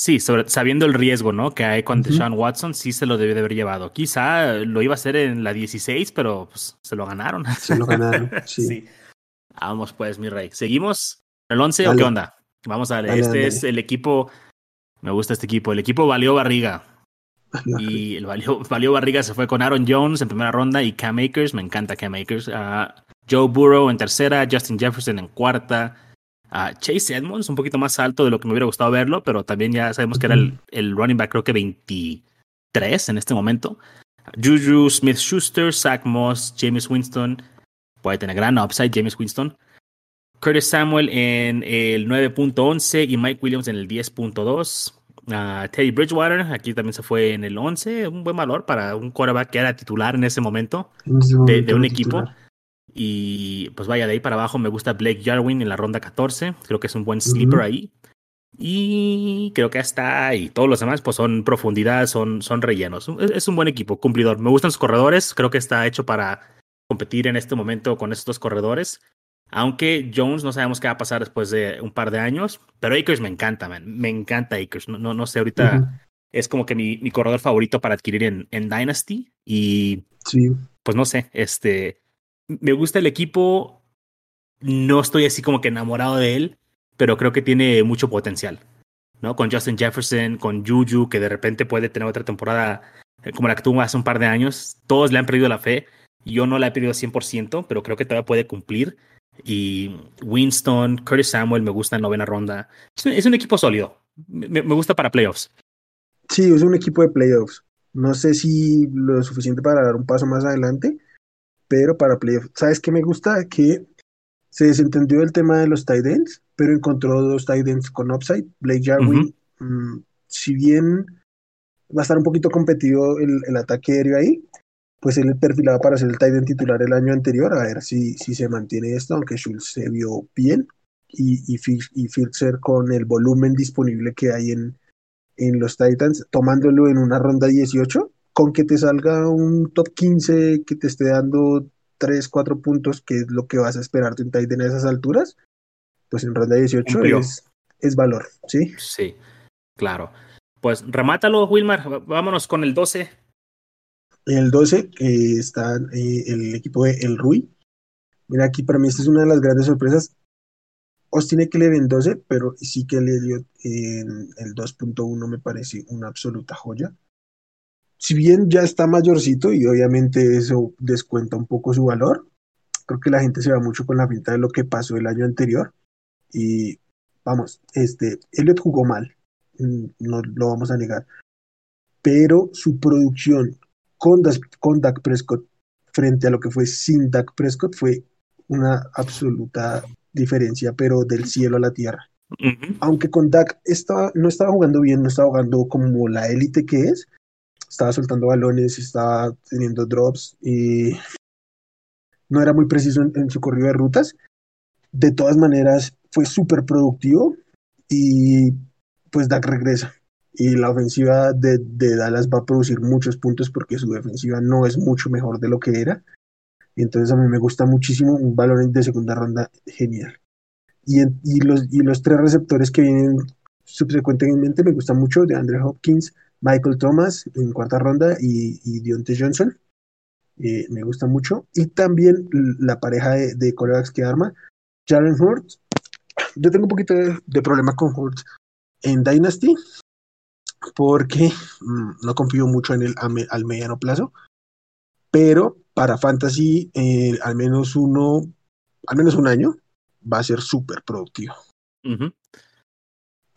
Sí, sabiendo el riesgo, ¿no? Que hay con Deshaun Watson, sí se lo debe de haber llevado. Quizá lo iba a hacer en la 16, pero pues, se lo ganaron. Se lo ganaron, sí. Vamos pues, mi rey. ¿Seguimos? ¿El 11 o qué onda? Vamos a ver. este es el equipo. Me gusta este equipo. El equipo valió barriga. y el valió, valió barriga se fue con Aaron Jones en primera ronda y Cam Akers. Me encanta Cam Akers. Uh, Joe Burrow en tercera, Justin Jefferson en cuarta. Chase Edmonds, un poquito más alto de lo que me hubiera gustado verlo, pero también ya sabemos que era el, running back, creo que 23 en este momento. Juju Smith Schuster, Zach Moss, James Winston. Puede tener gran upside, James Winston. Curtis Samuel en el 9.11 y Mike Williams en el 10.2. Teddy Bridgewater, aquí también se fue en el 11, un buen valor para un quarterback que era titular en ese momento, de, un equipo. Y pues vaya, de ahí para abajo me gusta Blake Jarwin en la ronda 14. Creo que es un buen sleeper ahí. Y creo que hasta ahí. Todos los demás pues son profundidad, son, son rellenos. Es, un buen equipo, cumplidor. Me gustan sus corredores. Creo que está hecho para competir en este momento con estos corredores. Aunque Jones no sabemos qué va a pasar después de un par de años. Pero Akers me encanta, man. Me encanta Akers. No, no, no sé, ahorita es como que mi, mi corredor favorito para adquirir en, en Dynasty. Y sí. pues no sé, este me gusta el equipo. No estoy así como que enamorado de él, pero creo que tiene mucho potencial. ¿no? Con Justin Jefferson, con Juju, que de repente puede tener otra temporada eh, como la que tuvo hace un par de años. Todos le han perdido la fe. Yo no la he perdido 100%, pero creo que todavía puede cumplir. Y Winston, Curtis Samuel me gusta en novena ronda. Es un, equipo sólido. Me, me, gusta para playoffs. Sí, es un equipo de playoffs. No sé si lo suficiente para dar un paso más adelante, pero para playoff, ¿sabes qué me gusta? Que se desentendió el tema de los tight ends, pero encontró dos tight ends con upside. Blake Jarwin, mm, si bien va a estar un poquito competido el, el, ataque aéreo ahí, pues él perfilaba para ser el tight end titular el año anterior, a ver si, si se mantiene esto, aunque Schultz se vio bien, y, y, y Filzer con el volumen disponible que hay en, en los Titans, tomándolo en una ronda 18, con que te salga un top 15 que te esté dando 3, 4 puntos, que es lo que vas a esperar de un Titan a esas alturas, pues en ronda 18 es, es, valor, ¿sí? Sí, claro. Pues remátalo, Wilmar, vámonos con el 12. El 12 eh, está eh, el equipo de El Rui. Mira, aquí para mí esta es una de las grandes sorpresas. Austin Eckler en 12, pero sí que le dio en el 2.1 me parece una absoluta joya si bien ya está mayorcito y obviamente eso descuenta un poco su valor, creo que la gente se va mucho con la pinta de lo que pasó el año anterior. Y vamos, este, Elliot jugó mal, mm, no lo vamos a negar, pero su producción con, con Dak Prescott frente a lo que fue sin Dak Prescott fue una absoluta diferencia, pero del cielo a la tierra. Aunque con Dak estaba, no estaba jugando bien, no estaba jugando como la élite que es, estaba soltando balones, estaba teniendo drops y no era muy preciso en, su corrido de rutas. De todas maneras, fue súper productivo y pues Dak regresa. Y la ofensiva de, de, Dallas va a producir muchos puntos porque su defensiva no es mucho mejor de lo que era. Entonces a mí me gusta muchísimo un balón de segunda ronda genial. Y, y, los, y los tres receptores que vienen subsecuentemente me gustan mucho de Andre Hopkins, Michael Thomas en cuarta ronda y, y Deontay Johnson. Eh, me gusta mucho. Y también la pareja de, de corebacks que arma, Jaren Hurts. Yo tengo un poquito de, problema con Hurts en Dynasty porque mm, no confío mucho en él al mediano plazo. Pero para Fantasy, eh, al menos uno, al menos un año, va a ser súper productivo.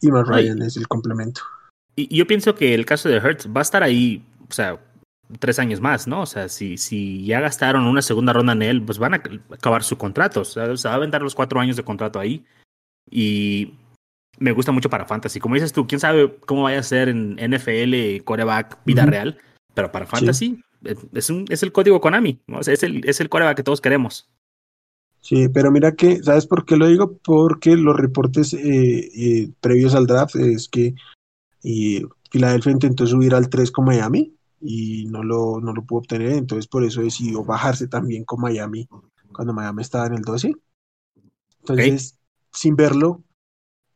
Y más Ryan es el complemento. Y yo pienso que el caso de Hertz va a estar ahí, o sea, tres años más, ¿no? O sea, si, si ya gastaron una segunda ronda en él, pues van a acabar su contrato. O sea, se va a vender los cuatro años de contrato ahí. Y me gusta mucho para Fantasy. Como dices tú, quién sabe cómo vaya a ser en NFL, coreback, vida real. Pero para Fantasy es, un, es el código Konami. ¿no? O sea, es el, es el coreback que todos queremos. Sí, pero mira que, ¿sabes por qué lo digo? Porque los reportes eh, eh, previos al draft es que y Filadelfia intentó subir al 3 con Miami y no lo, no lo pudo obtener, entonces por eso decidió bajarse también con Miami cuando Miami estaba en el 12. Entonces, sin verlo,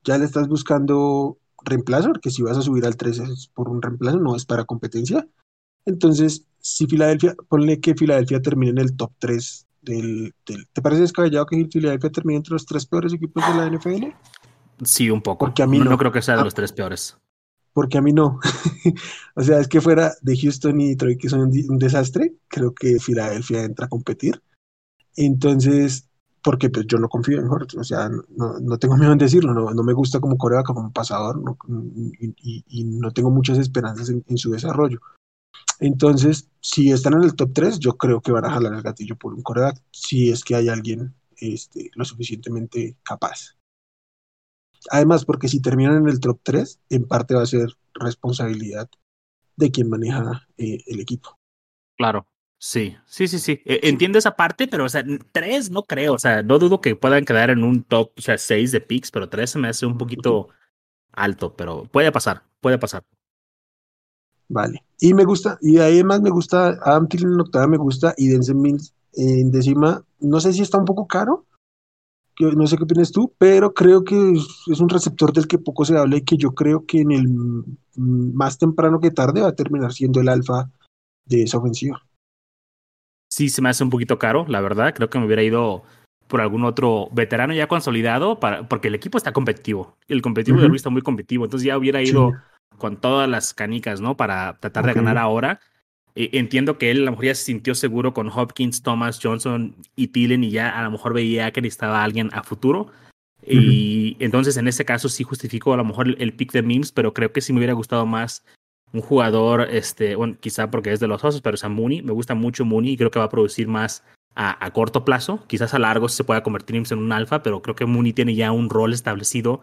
ya le estás buscando reemplazo, porque si vas a subir al 3 es por un reemplazo, no es para competencia. Entonces, si Filadelfia, ponle que Filadelfia termine en el top 3 del, ¿Te parece descabellado que Filadelfia termine entre los tres peores equipos de la NFL? Sí, un poco. Porque a mí no, no creo que sea de ah. los tres peores. Porque a mí no. o sea, es que fuera de Houston y Detroit, que son un, desastre, creo que Filadelfia entra a competir. Entonces, porque pues yo no confío en Hurts, o sea, no, no tengo miedo en decirlo, no, no me gusta como coreback, como pasador, y, no tengo muchas esperanzas en, su desarrollo. Entonces, si están en el top 3, yo creo que van a jalar el gatillo por un coreback, si es que hay alguien este, lo suficientemente capaz. Además, porque si terminan en el top 3, en parte va a ser responsabilidad de quien maneja eh, el equipo. Claro, sí, sí, sí, sí. E, entiendo esa parte, pero, o sea, 3 no creo. O sea, no dudo que puedan quedar en un top, o sea, 6 de picks, pero 3 se me hace un poquito alto, pero puede pasar, puede pasar. Vale. Y me gusta, y además me gusta, Adam Thielen en octava me gusta, y Denzel Mills en décima, no sé si está un poco caro, no sé qué opinas tú, pero creo que es, un receptor del que poco se habla y que yo creo que en el más temprano que tarde va a terminar siendo el alfa de esa ofensiva. Sí, se me hace un poquito caro, la verdad. Creo que me hubiera ido por algún otro veterano ya consolidado, para, porque el equipo está competitivo. El competitivo de Ruiz está muy competitivo, entonces ya hubiera ido con todas las canicas, ¿no? Para tratar de ganar ahora. Eh, entiendo que él a lo mejor ya se sintió seguro con Hopkins, Thomas, Johnson y Tillen y ya a lo mejor veía que necesitaba alguien a futuro. Y entonces en ese caso sí justificó a lo mejor el, pick de Mims, pero creo que sí me hubiera gustado más un jugador, este, bueno, quizá porque es de los osos, pero es a Mooney. Me gusta mucho Mooney y creo que va a producir más a, a corto plazo. Quizás a largo se pueda convertir Mims en un alfa, pero creo que Mooney tiene ya un rol establecido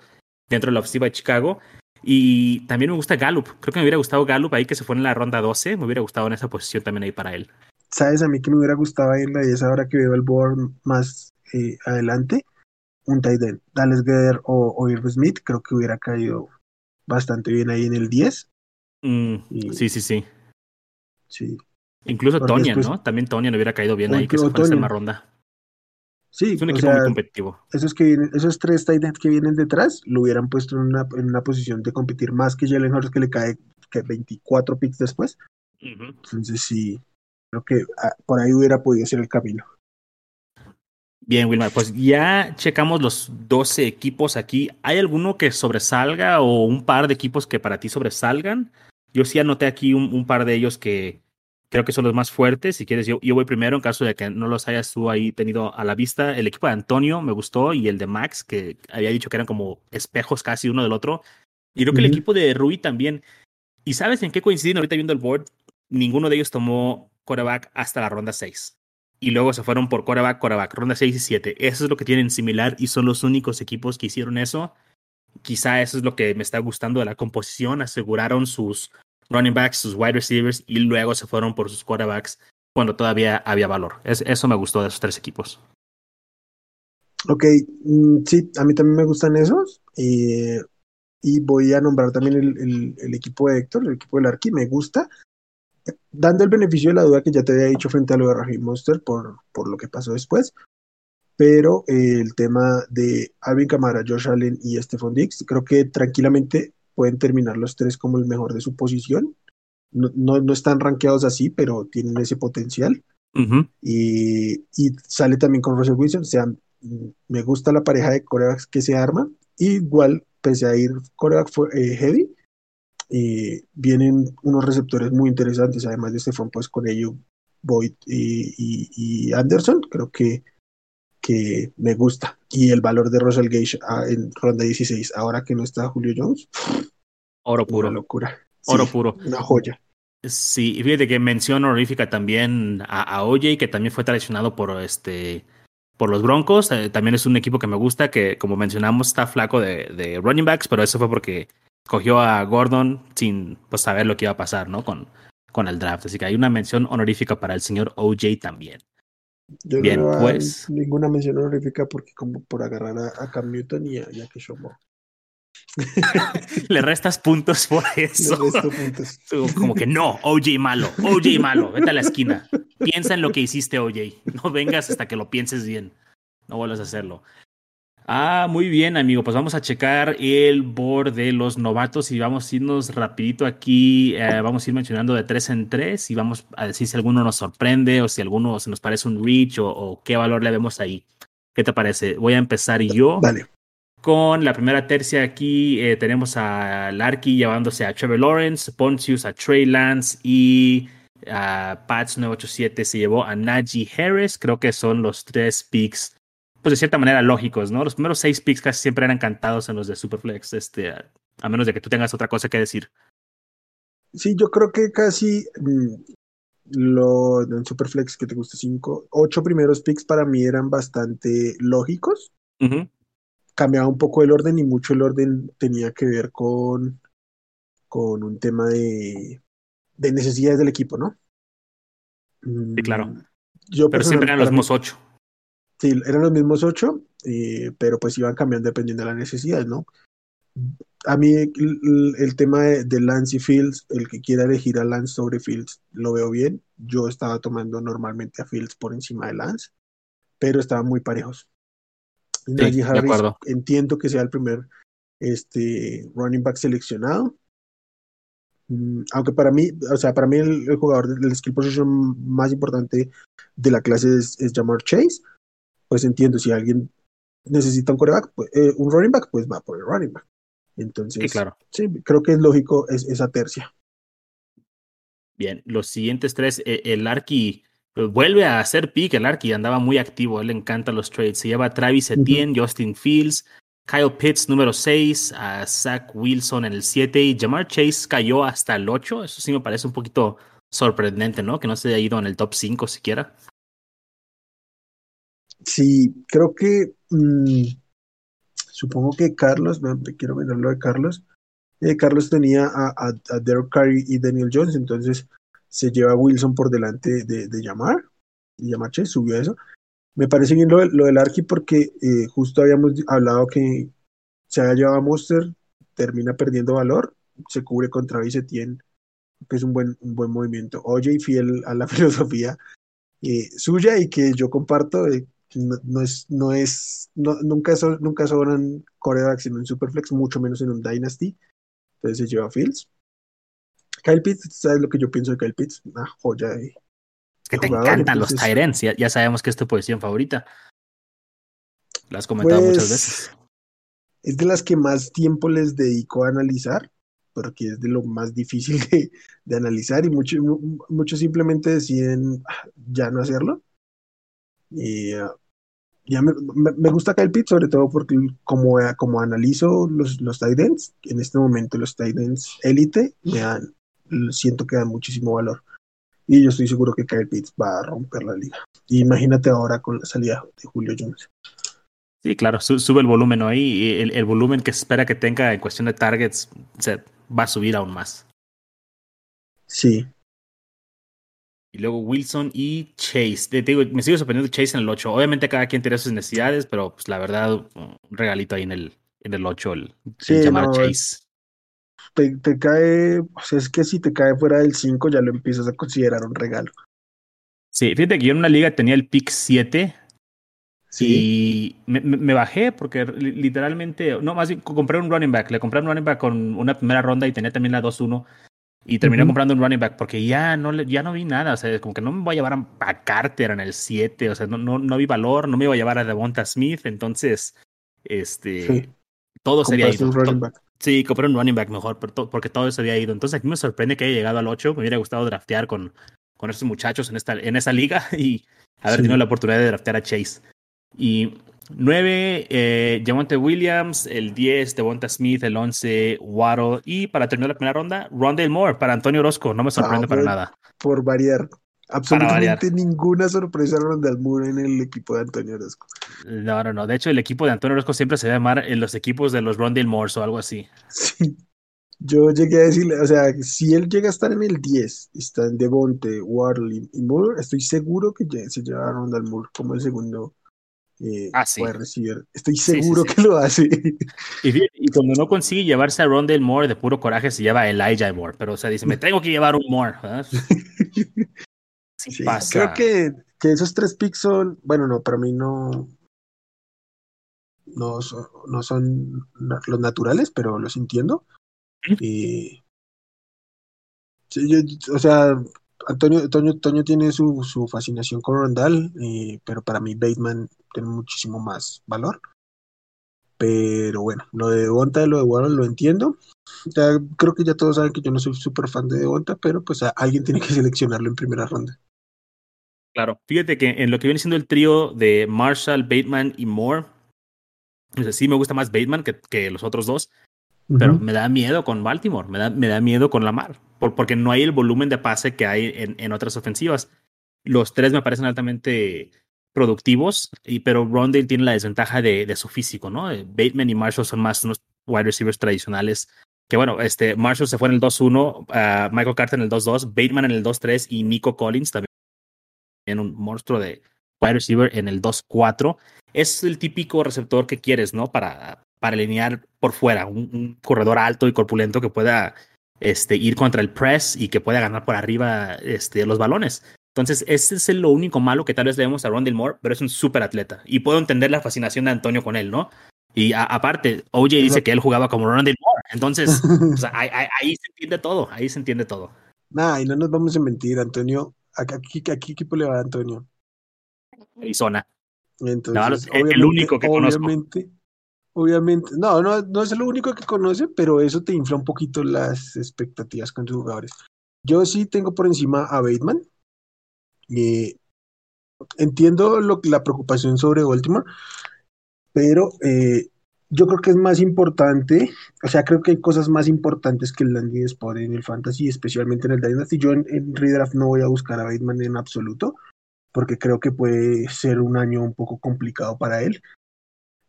dentro de la ofensiva de Chicago. Y también me gusta Gallup. Creo que me hubiera gustado Gallup ahí que se fue en la ronda 12. Me hubiera gustado en esa posición también ahí para él. ¿Sabes? A mí que me hubiera gustado ahí en la 10 ahora que veo el board más eh, adelante. Un tight end. Dallas Guerrero o, Irv Smith. Creo que hubiera caído bastante bien ahí en el 10. Mm, sí, sí, sí. Sí. Incluso Tonya, ¿no? También Tonya le hubiera caído bien ahí que se fue en la ronda. Sí, es un equipo muy competitivo. Esos, que esos tres tight ends que vienen detrás lo hubieran puesto en una, en una posición de competir más que Jalen Hurts, que le cae que 24 picks después. Entonces, sí, creo que ah, por ahí hubiera podido ser el camino. Bien, Wilmar, pues ya checamos los 12 equipos aquí. ¿Hay alguno que sobresalga o un par de equipos que para ti sobresalgan? Yo sí anoté aquí un par de ellos que, creo que son los más fuertes. Si quieres, yo, yo voy primero en caso de que no los hayas tú ahí tenido a la vista. El equipo de Antonio me gustó y el de Max, que había dicho que eran como espejos casi uno del otro. Y creo que el equipo de Rui también. ¿Y sabes en qué coinciden ahorita viendo el board? Ninguno de ellos tomó coreback hasta la ronda 6. Y luego se fueron por coreback, coreback, ronda 6 y 7. Eso es lo que tienen similar y son los únicos equipos que hicieron eso. Quizá eso es lo que me está gustando de la composición. Aseguraron sus running backs, sus wide receivers y luego se fueron por sus quarterbacks cuando todavía había valor. eso me gustó de esos tres equipos. Ok, mm, sí, a mí también me gustan esos. y voy a nombrar también el, equipo de Héctor, el equipo del Arqui, me gusta. Dando el beneficio de la duda que ya te había dicho frente a lo de Raheem Monster por, por lo que pasó después. Pero eh, el tema de Alvin Kamara, Josh Allen y Stephon Diggs, creo que tranquilamente pueden terminar los tres como el mejor de su posición. No, no, están rankeados así, pero tienen ese potencial. y, sale también con Russell Wilson. O sea, me gusta la pareja de corebacks que se arma. Igual, pese a ir coreback eh, heavy, vienen unos receptores muy interesantes. Además de Stefan, pues con ellos, Boyd y, Anderson. Creo que que me gusta. Y el valor de Russell Gage ah, en ronda 16, ahora que no está Julio Jones. Oro puro. Una locura. Oro puro. Una joya. Sí, fíjate que mención honorífica también a, a OJ, que también fue traicionado por este por los Broncos. Eh, también es un equipo que me gusta, que como mencionamos está flaco de, de, running backs, pero eso fue porque cogió a Gordon sin pues, saber lo que iba a pasar, ¿no? Con, con el draft. Así que hay una mención honorífica para el señor OJ también. Yo Bien, no pues. Ninguna mención honorífica porque como por agarrar a, Cam Newton y a, y Le restas puntos por eso. puntos. Como que no, OJ malo, OJ malo, vete a la esquina. Piensa en lo que hiciste, OJ. No vengas hasta que lo pienses bien. No vuelvas a hacerlo. Ah, muy bien, amigo. Pues vamos a checar el board de los novatos y vamos a irnos rapidito aquí. Eh, vamos a ir mencionando de tres en tres y vamos a decir si alguno nos sorprende o si alguno se nos parece un reach o, o qué valor le vemos ahí. ¿Qué te parece? Voy a empezar yo. Vale. Con la primera tercia aquí eh, tenemos a Larky llevándose a Trevor Lawrence, Pontius a Trey Lance y a Pats 987 se llevó a Najee Harris. Creo que son los tres picks pues de cierta manera lógicos, ¿no? Los primeros seis picks casi siempre eran cantados en los de Superflex, este, a menos de que tú tengas otra cosa que decir. Sí, yo creo que casi mm, lo en Superflex que te guste cinco, ocho primeros picks para mí eran bastante lógicos. Cambiaba un poco el orden y mucho el orden tenía que ver con, con un tema de, de necesidades del equipo, ¿no? Sí, claro. Mm, yo Pero siempre eran los mismos ocho. Sí, eran los mismos ocho, eh, pero pues iban cambiando dependiendo de las necesidades, ¿no? A mí el, tema de, Lance y Fields, el que quiera elegir a Lance sobre Fields, lo veo bien. Yo estaba tomando normalmente a Fields por encima de Lance, pero estaban muy parejos. Sí, Harris, entiendo que sea el primer este, running back seleccionado. Mm, aunque para mí, o sea, para mí el, jugador del skill position más importante de la clase es, es Jamar Chase pues entiendo, si alguien necesita un coreback, pues, eh, un running back, pues va por el running back. Entonces, sí, claro. sí creo que es lógico es, esa tercia. Bien, los siguientes tres, eh, el Arki pues, vuelve a hacer pick, el Arki andaba muy activo, él le encanta los trades, se lleva a Travis Etienne, Justin Fields, Kyle Pitts número 6, a Zach Wilson en el 7 y Jamar Chase cayó hasta el 8, eso sí me parece un poquito sorprendente, ¿no? Que no se haya ido en el top 5 siquiera. Sí, creo que mm, supongo que Carlos, quiero ver lo de Carlos. Eh, Carlos tenía a, a, Derek Carey y Daniel Jones, entonces se lleva a Wilson por delante de, de Yamar. Y Yamar Chase subió eso. Me parece bien lo, del Arki porque eh, justo habíamos hablado que se haya llevado a Monster, termina perdiendo valor, se cubre contra Etienne, que es un buen, un buen movimiento. Oye, y fiel a la filosofía eh, suya y que yo comparto, no, es, no es, no, nunca, son, nunca sobran corebacks en un Superflex, mucho menos en un Dynasty. Entonces se lleva Fields. Kyle Pitts, ¿sabes lo que yo pienso de Kyle Pitts? Una joya de. Es que te encantan los Tyrants, ya, sabemos que es tu posición favorita. Lo has comentado muchas pues, veces. Es de las que más tiempo les dedico a analizar, porque es de lo más difícil de, de analizar y muchos mucho simplemente deciden ah, ya no hacerlo. Y ah, ya me, me, gusta Kyle Pitts, sobre todo porque como, como analizo los, los tight ends, en este momento los tight ends élite me dan, siento que dan muchísimo valor. Y yo estoy seguro que Kyle Pitts va a romper la liga. imagínate ahora con la salida de Julio Jones. Sí, claro, sube el volumen ahí y el, el, volumen que se espera que tenga en cuestión de targets se va a subir aún más. Sí, y luego Wilson y Chase. Te, digo, me sigo sorprendiendo Chase en el 8. Obviamente cada quien tiene sus necesidades, pero pues la verdad, un regalito ahí en el, en el 8, el, llamar Chase. Te, te, cae, o sea, es que si te cae fuera del 5 ya lo empiezas a considerar un regalo. Sí, fíjate que yo en una liga tenía el pick 7 ¿Sí? Y me, me, bajé porque literalmente, no, más bien compré un running back. Le compré un running back con una primera ronda y tenía también la 2-1. Y terminé comprando un running back porque ya no, ya no vi nada. O sea, como que no me voy a llevar a Carter en el 7. O sea, no, no, no vi valor. No me iba a llevar a Devonta Smith. Entonces, este. Todo sería ido. Sí, compré un running back mejor porque todo se había ido. Entonces, aquí me sorprende que haya llegado al 8. Me hubiera gustado draftear con, con estos muchachos en esta, en esa liga y haber tenido la oportunidad de draftear a Chase. Y 9, eh, Javonte Williams, el 10, Devonta Smith, el 11, Waddle y para terminar la primera ronda, Rondale Moore para Antonio Orozco, no me sorprende para nada. Por variar, absolutamente ninguna sorpresa Rondale Moore en el equipo de Antonio Orozco. No, no, no, de hecho el equipo de Antonio Orozco siempre se va a llamar en los equipos de los Rondale Moore o algo así. Sí, yo llegué a decirle, o sea, si él llega a estar en el 10, está en Devonte, Waddle y Moore, estoy seguro que se lleva a Rondale Moore como el segundo eh, ah, sí. puede recibir. Estoy seguro que lo hace. Y, cuando no consigue llevarse a Rondell Moore de puro coraje, se lleva a Elijah Moore. Pero, o sea, dice, me tengo que llevar un Moore. pasa. Creo que, que, esos tres picks son, bueno, no, para mí no. no son, no son los naturales, pero los entiendo. Y, o sea, Antonio, Antonio, tiene su, su, fascinación con Rondal, pero para mí Bateman tiene muchísimo más valor. Pero bueno, lo de Devonta y lo de Warren lo entiendo. Ya, creo que ya todos saben que yo no soy súper fan de Devonta, pero pues alguien tiene que seleccionarlo en primera ronda. Claro, fíjate que en lo que viene siendo el trío de Marshall, Bateman y Moore, sí me gusta más Bateman que, que los otros dos, pero me da miedo con Baltimore, me da, me da miedo con Lamar, por, porque no hay el volumen de pase que hay en, en otras ofensivas. Los tres me parecen altamente productivos, y, pero Rondale tiene la desventaja de, de, su físico, ¿no? Eh, Bateman y Marshall son más unos wide receivers tradicionales. Que bueno, este Marshall se fue en el 2-1, ah, Michael Carter en el 2-2, Bateman en el 2-3 y Nico Collins también un monstruo de wide receiver en el 2-4. Es el típico receptor que quieres, ¿no? Para, para alinear por fuera, un, corredor alto y corpulento que pueda este, ir contra el press y que pueda ganar por arriba este, los balones. Entonces, ese es lo único malo que tal vez le vemos a Rondell Moore, pero es un súper atleta. Y puedo entender la fascinación de Antonio con él, ¿no? Y aparte, OJ dice que él jugaba como Rondell Moore. Entonces, ahí, ahí, se entiende todo, ahí se entiende todo. Nah, y no nos vamos a mentir, Antonio. ¿A qué, equipo le va a Antonio? Arizona. Entonces, el único que obviamente, Obviamente, no, no, no es lo único que conoce, pero eso te infla un poquito las expectativas con tus jugadores. Yo sí tengo por encima a Bateman, eh, entiendo la preocupación sobre Baltimore, pero eh, yo creo que es más importante, o sea, creo que hay cosas más importantes que el landing spot en el fantasy, especialmente en el Dynasty. Yo en, en Redraft no voy a buscar a Bateman en absoluto, porque creo que puede ser un año un poco complicado para él.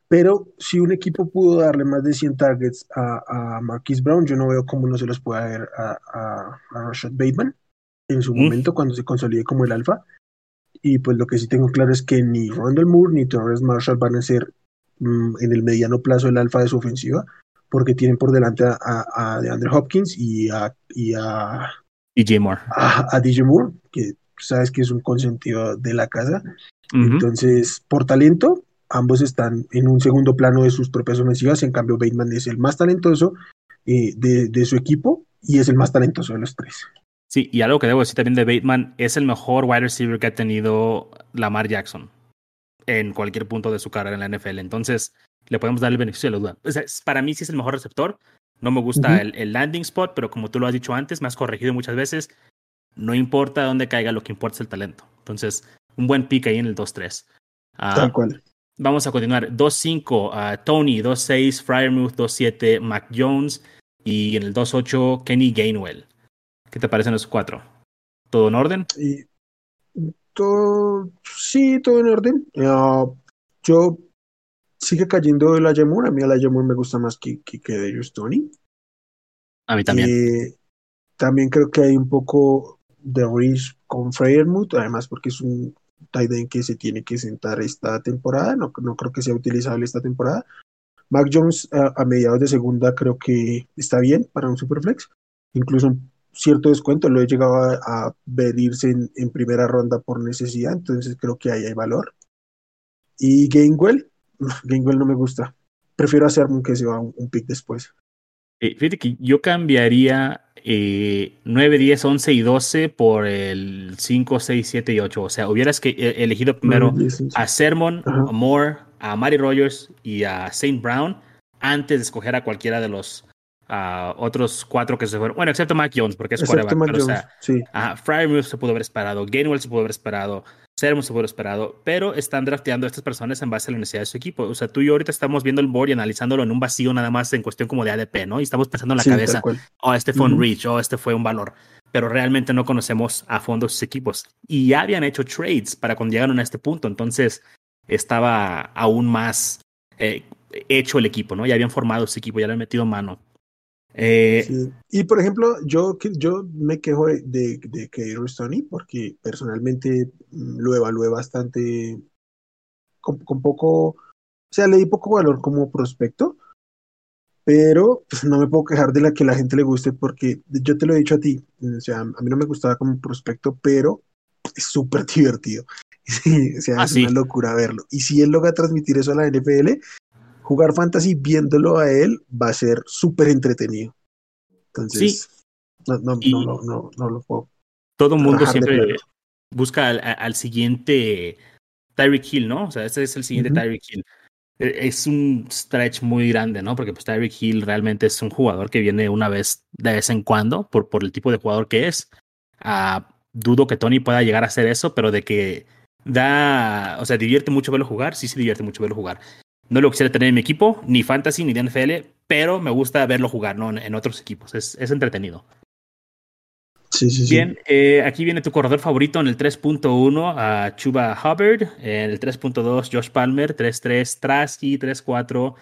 Pero si un equipo pudo darle más de 100 targets a, a Marquise Brown, yo no veo cómo no se los pueda dar a, a, a Rashad Bateman en su momento cuando se consolide como el alfa. Y pues lo que sí tengo claro es que ni Rondell Moore ni Torres Marshall van a ser mm, en el mediano plazo el alfa de su ofensiva, porque tienen por delante a, a, DeAndre Hopkins y a, y a DJ Moore. A, DJ Moore, que sabes que es un consentido de la casa. Entonces, por talento, ambos están en un segundo plano de sus propias ofensivas. En cambio, Bateman es el más talentoso eh, de, de su equipo y es el más talentoso de los tres. Sí, y algo que debo decir también de Bateman, es el mejor wide receiver que ha tenido Lamar Jackson en cualquier punto de su carrera en la NFL. Entonces, le podemos dar el beneficio de la duda. para mí sí es el mejor receptor. No me gusta el, landing spot, pero como tú lo has dicho antes, me has corregido muchas veces, no importa dónde caiga, lo que importa es el talento. Entonces, un buen pick ahí en el 2-3. Ah, Tal cual. Vamos a continuar. 2-5, uh, Tony, 2-6, Fryermuth, 2-7, Mac Jones y en el 2-8, Kenny Gainwell. ¿Qué te parecen los cuatro? ¿Todo en orden? Y, todo, sí, todo en orden. Ah, yo sigue cayendo de la Yamur. A mí a la Yamur me gusta más que, que, de ellos Tony. A mí también. Eh, también creo que hay un poco de Rich con Freyermuth, además porque es un tight end que se tiene que sentar esta temporada. No, no creo que sea utilizable esta temporada. Mac Jones a, mediados de segunda creo que está bien para un Superflex. Incluso cierto descuento, lo he llegado a, ver irse en, primera ronda por necesidad, entonces creo que ahí hay valor. Y Gainwell, Gainwell no me gusta. Prefiero hacer que se va un, pick después. Eh, fíjate que yo cambiaría eh, 9, 10, 11 y 12 por el 5, 6, 7 y 8. O sea, hubieras que, eh, elegido primero a Sermon, a Moore, a Mary Rogers y a Saint Brown antes de escoger a cualquiera de los a otros cuatro que se fueron. Bueno, excepto Mac Jones, porque es excepto Mac Jones, o sea, sí. se pudo haber esperado, Gainwell se pudo haber esperado, Sermon se pudo haber esperado, pero están drafteando a estas personas en base a la necesidad de su equipo. O sea, tú y yo ahorita estamos viendo el board y analizándolo en un vacío nada más en cuestión como de ADP, ¿no? Y estamos pensando en la cabeza, oh, este fue un reach, oh, este fue un valor. Pero realmente no conocemos a fondo sus equipos. Y ya habían hecho trades para cuando llegaron a este punto. Entonces estaba aún más eh, hecho el equipo, ¿no? Ya habían formado ese equipo, ya le han metido mano. Eh, y por ejemplo, yo, yo me quejo de, de, de Tony porque personalmente mm, lo evalué bastante con, poco, o sea, le di poco valor como prospecto, pero pues, no me puedo quejar de la que la gente le guste porque yo te lo he dicho a ti, o sea, a mí no me gustaba como prospecto, pero es súper divertido. o sea, ah, es una locura verlo. Y si él logra transmitir eso a la NFL, jugar fantasy viéndolo a él va a ser súper entretenido. Entonces, no, no, no, no, no, lo puedo. Todo el mundo siempre busca al, al, siguiente Tyreek Hill, ¿no? O sea, este es el siguiente Tyreek Hill. E, es un stretch muy grande, ¿no? Porque pues Tyreek Hill realmente es un jugador que viene una vez de vez en cuando por, por el tipo de jugador que es. Uh, dudo que Tony pueda llegar a hacer eso, pero de que da, o sea, divierte mucho verlo jugar, sí, sí divierte mucho verlo jugar. No lo quisiera tener en mi equipo, ni fantasy, ni de NFL, pero me gusta verlo jugar, ¿no? En, otros equipos, es, es entretenido. Sí, sí, Bien, eh, aquí viene tu corredor favorito en el 3.1 a Chuba Hubbard, en el 3.2 Josh Palmer, 3.3 Trasky, 3.4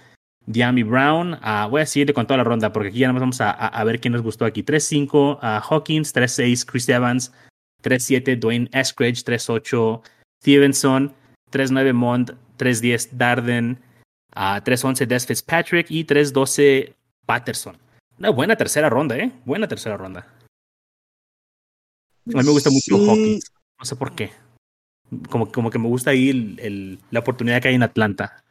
Diami Brown. Uh, voy a seguirle con toda la ronda porque aquí ya nos vamos a, a, ver quién nos gustó aquí. 3.5 a Hawkins, 3.6 Chris Evans, 3.7 Dwayne Eskridge, 3.8 Stevenson, 3.9 Mond, 3.10 Darden, a 3.11 Des Fitzpatrick y 3.12 Patterson. Una buena tercera ronda, ¿eh? Buena tercera ronda. A mí me gusta mucho Hawkins. No sé por qué. Como, como que me gusta ahí el, la oportunidad que hay en Atlanta.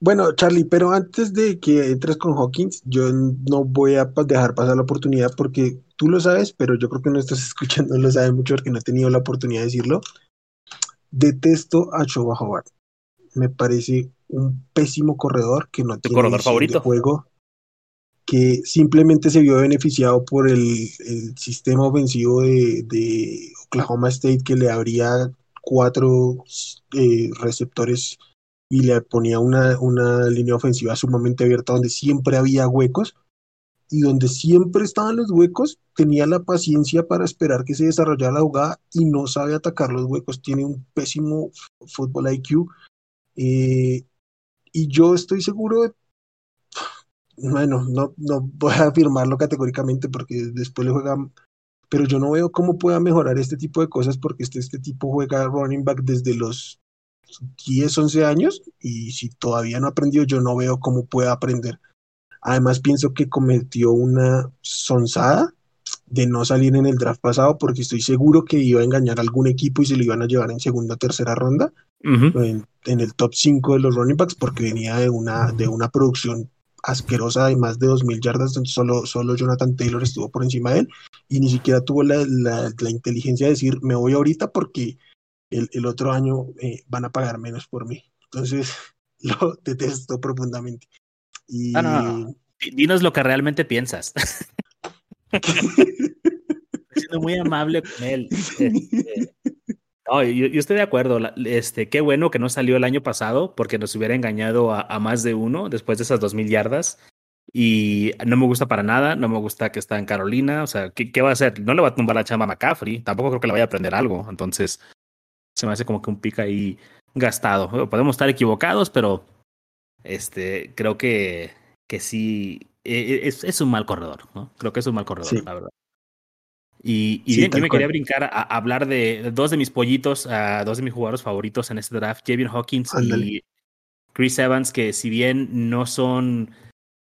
Bueno, Charlie, pero antes de que entres con Hawkins, yo no voy a dejar pasar la oportunidad porque tú lo sabes, pero yo creo que no estás escuchando, lo sabes mucho porque no he tenido la oportunidad de decirlo. Detesto a Choba Howard. Me parece un pésimo corredor que no tiene corredor favorito? juego, que simplemente se vio beneficiado por el, sistema ofensivo de, Oklahoma State que le abría cuatro eh, receptores y le ponía una, una línea ofensiva sumamente abierta donde siempre había huecos y donde siempre estaban los huecos, tenía la paciencia para esperar que se desarrollara la jugada y no sabe atacar los huecos, tiene un pésimo fútbol IQ. Eh, y yo estoy seguro, bueno, no, no voy a afirmarlo categóricamente porque después le juega, pero yo no veo cómo pueda mejorar este tipo de cosas porque este, este tipo juega running back desde los 10, 11 años y si todavía no ha aprendido, yo no veo cómo pueda aprender. Además, pienso que cometió una sonzada de no salir en el draft pasado porque estoy seguro que iba a engañar a algún equipo y se lo iban a llevar en segunda o tercera ronda, en, el top 5 de los running backs porque venía de una, de una producción asquerosa de más de 2.000 yardas, solo, solo Jonathan Taylor estuvo por encima de él y ni siquiera tuvo la, la, inteligencia de decir me voy ahorita porque el, el otro año eh, van a pagar menos por mí. Entonces lo detesto profundamente. Y... Dinos lo que realmente piensas. siendo muy amable con él. Este, no, yo, estoy de acuerdo. Este, qué bueno que no salió el año pasado porque nos hubiera engañado a, más de uno después de esas dos mil yardas. Y no me gusta para nada, no me gusta que está en Carolina. O sea, ¿qué, va a hacer? No le va a tumbar la chama a McCaffrey, tampoco creo que le vaya a aprender algo. Entonces, se me hace como que un pica ahí gastado. Podemos estar equivocados, pero este, creo que, que sí, e, e, es, es, un mal corredor, ¿no? Creo que es un mal corredor, la verdad. Y, y bien, yo me quería brincar a, hablar de, dos de mis pollitos, a dos de mis jugadores favoritos en este draft, Javier Hawkins y Chris Evans, que si bien no son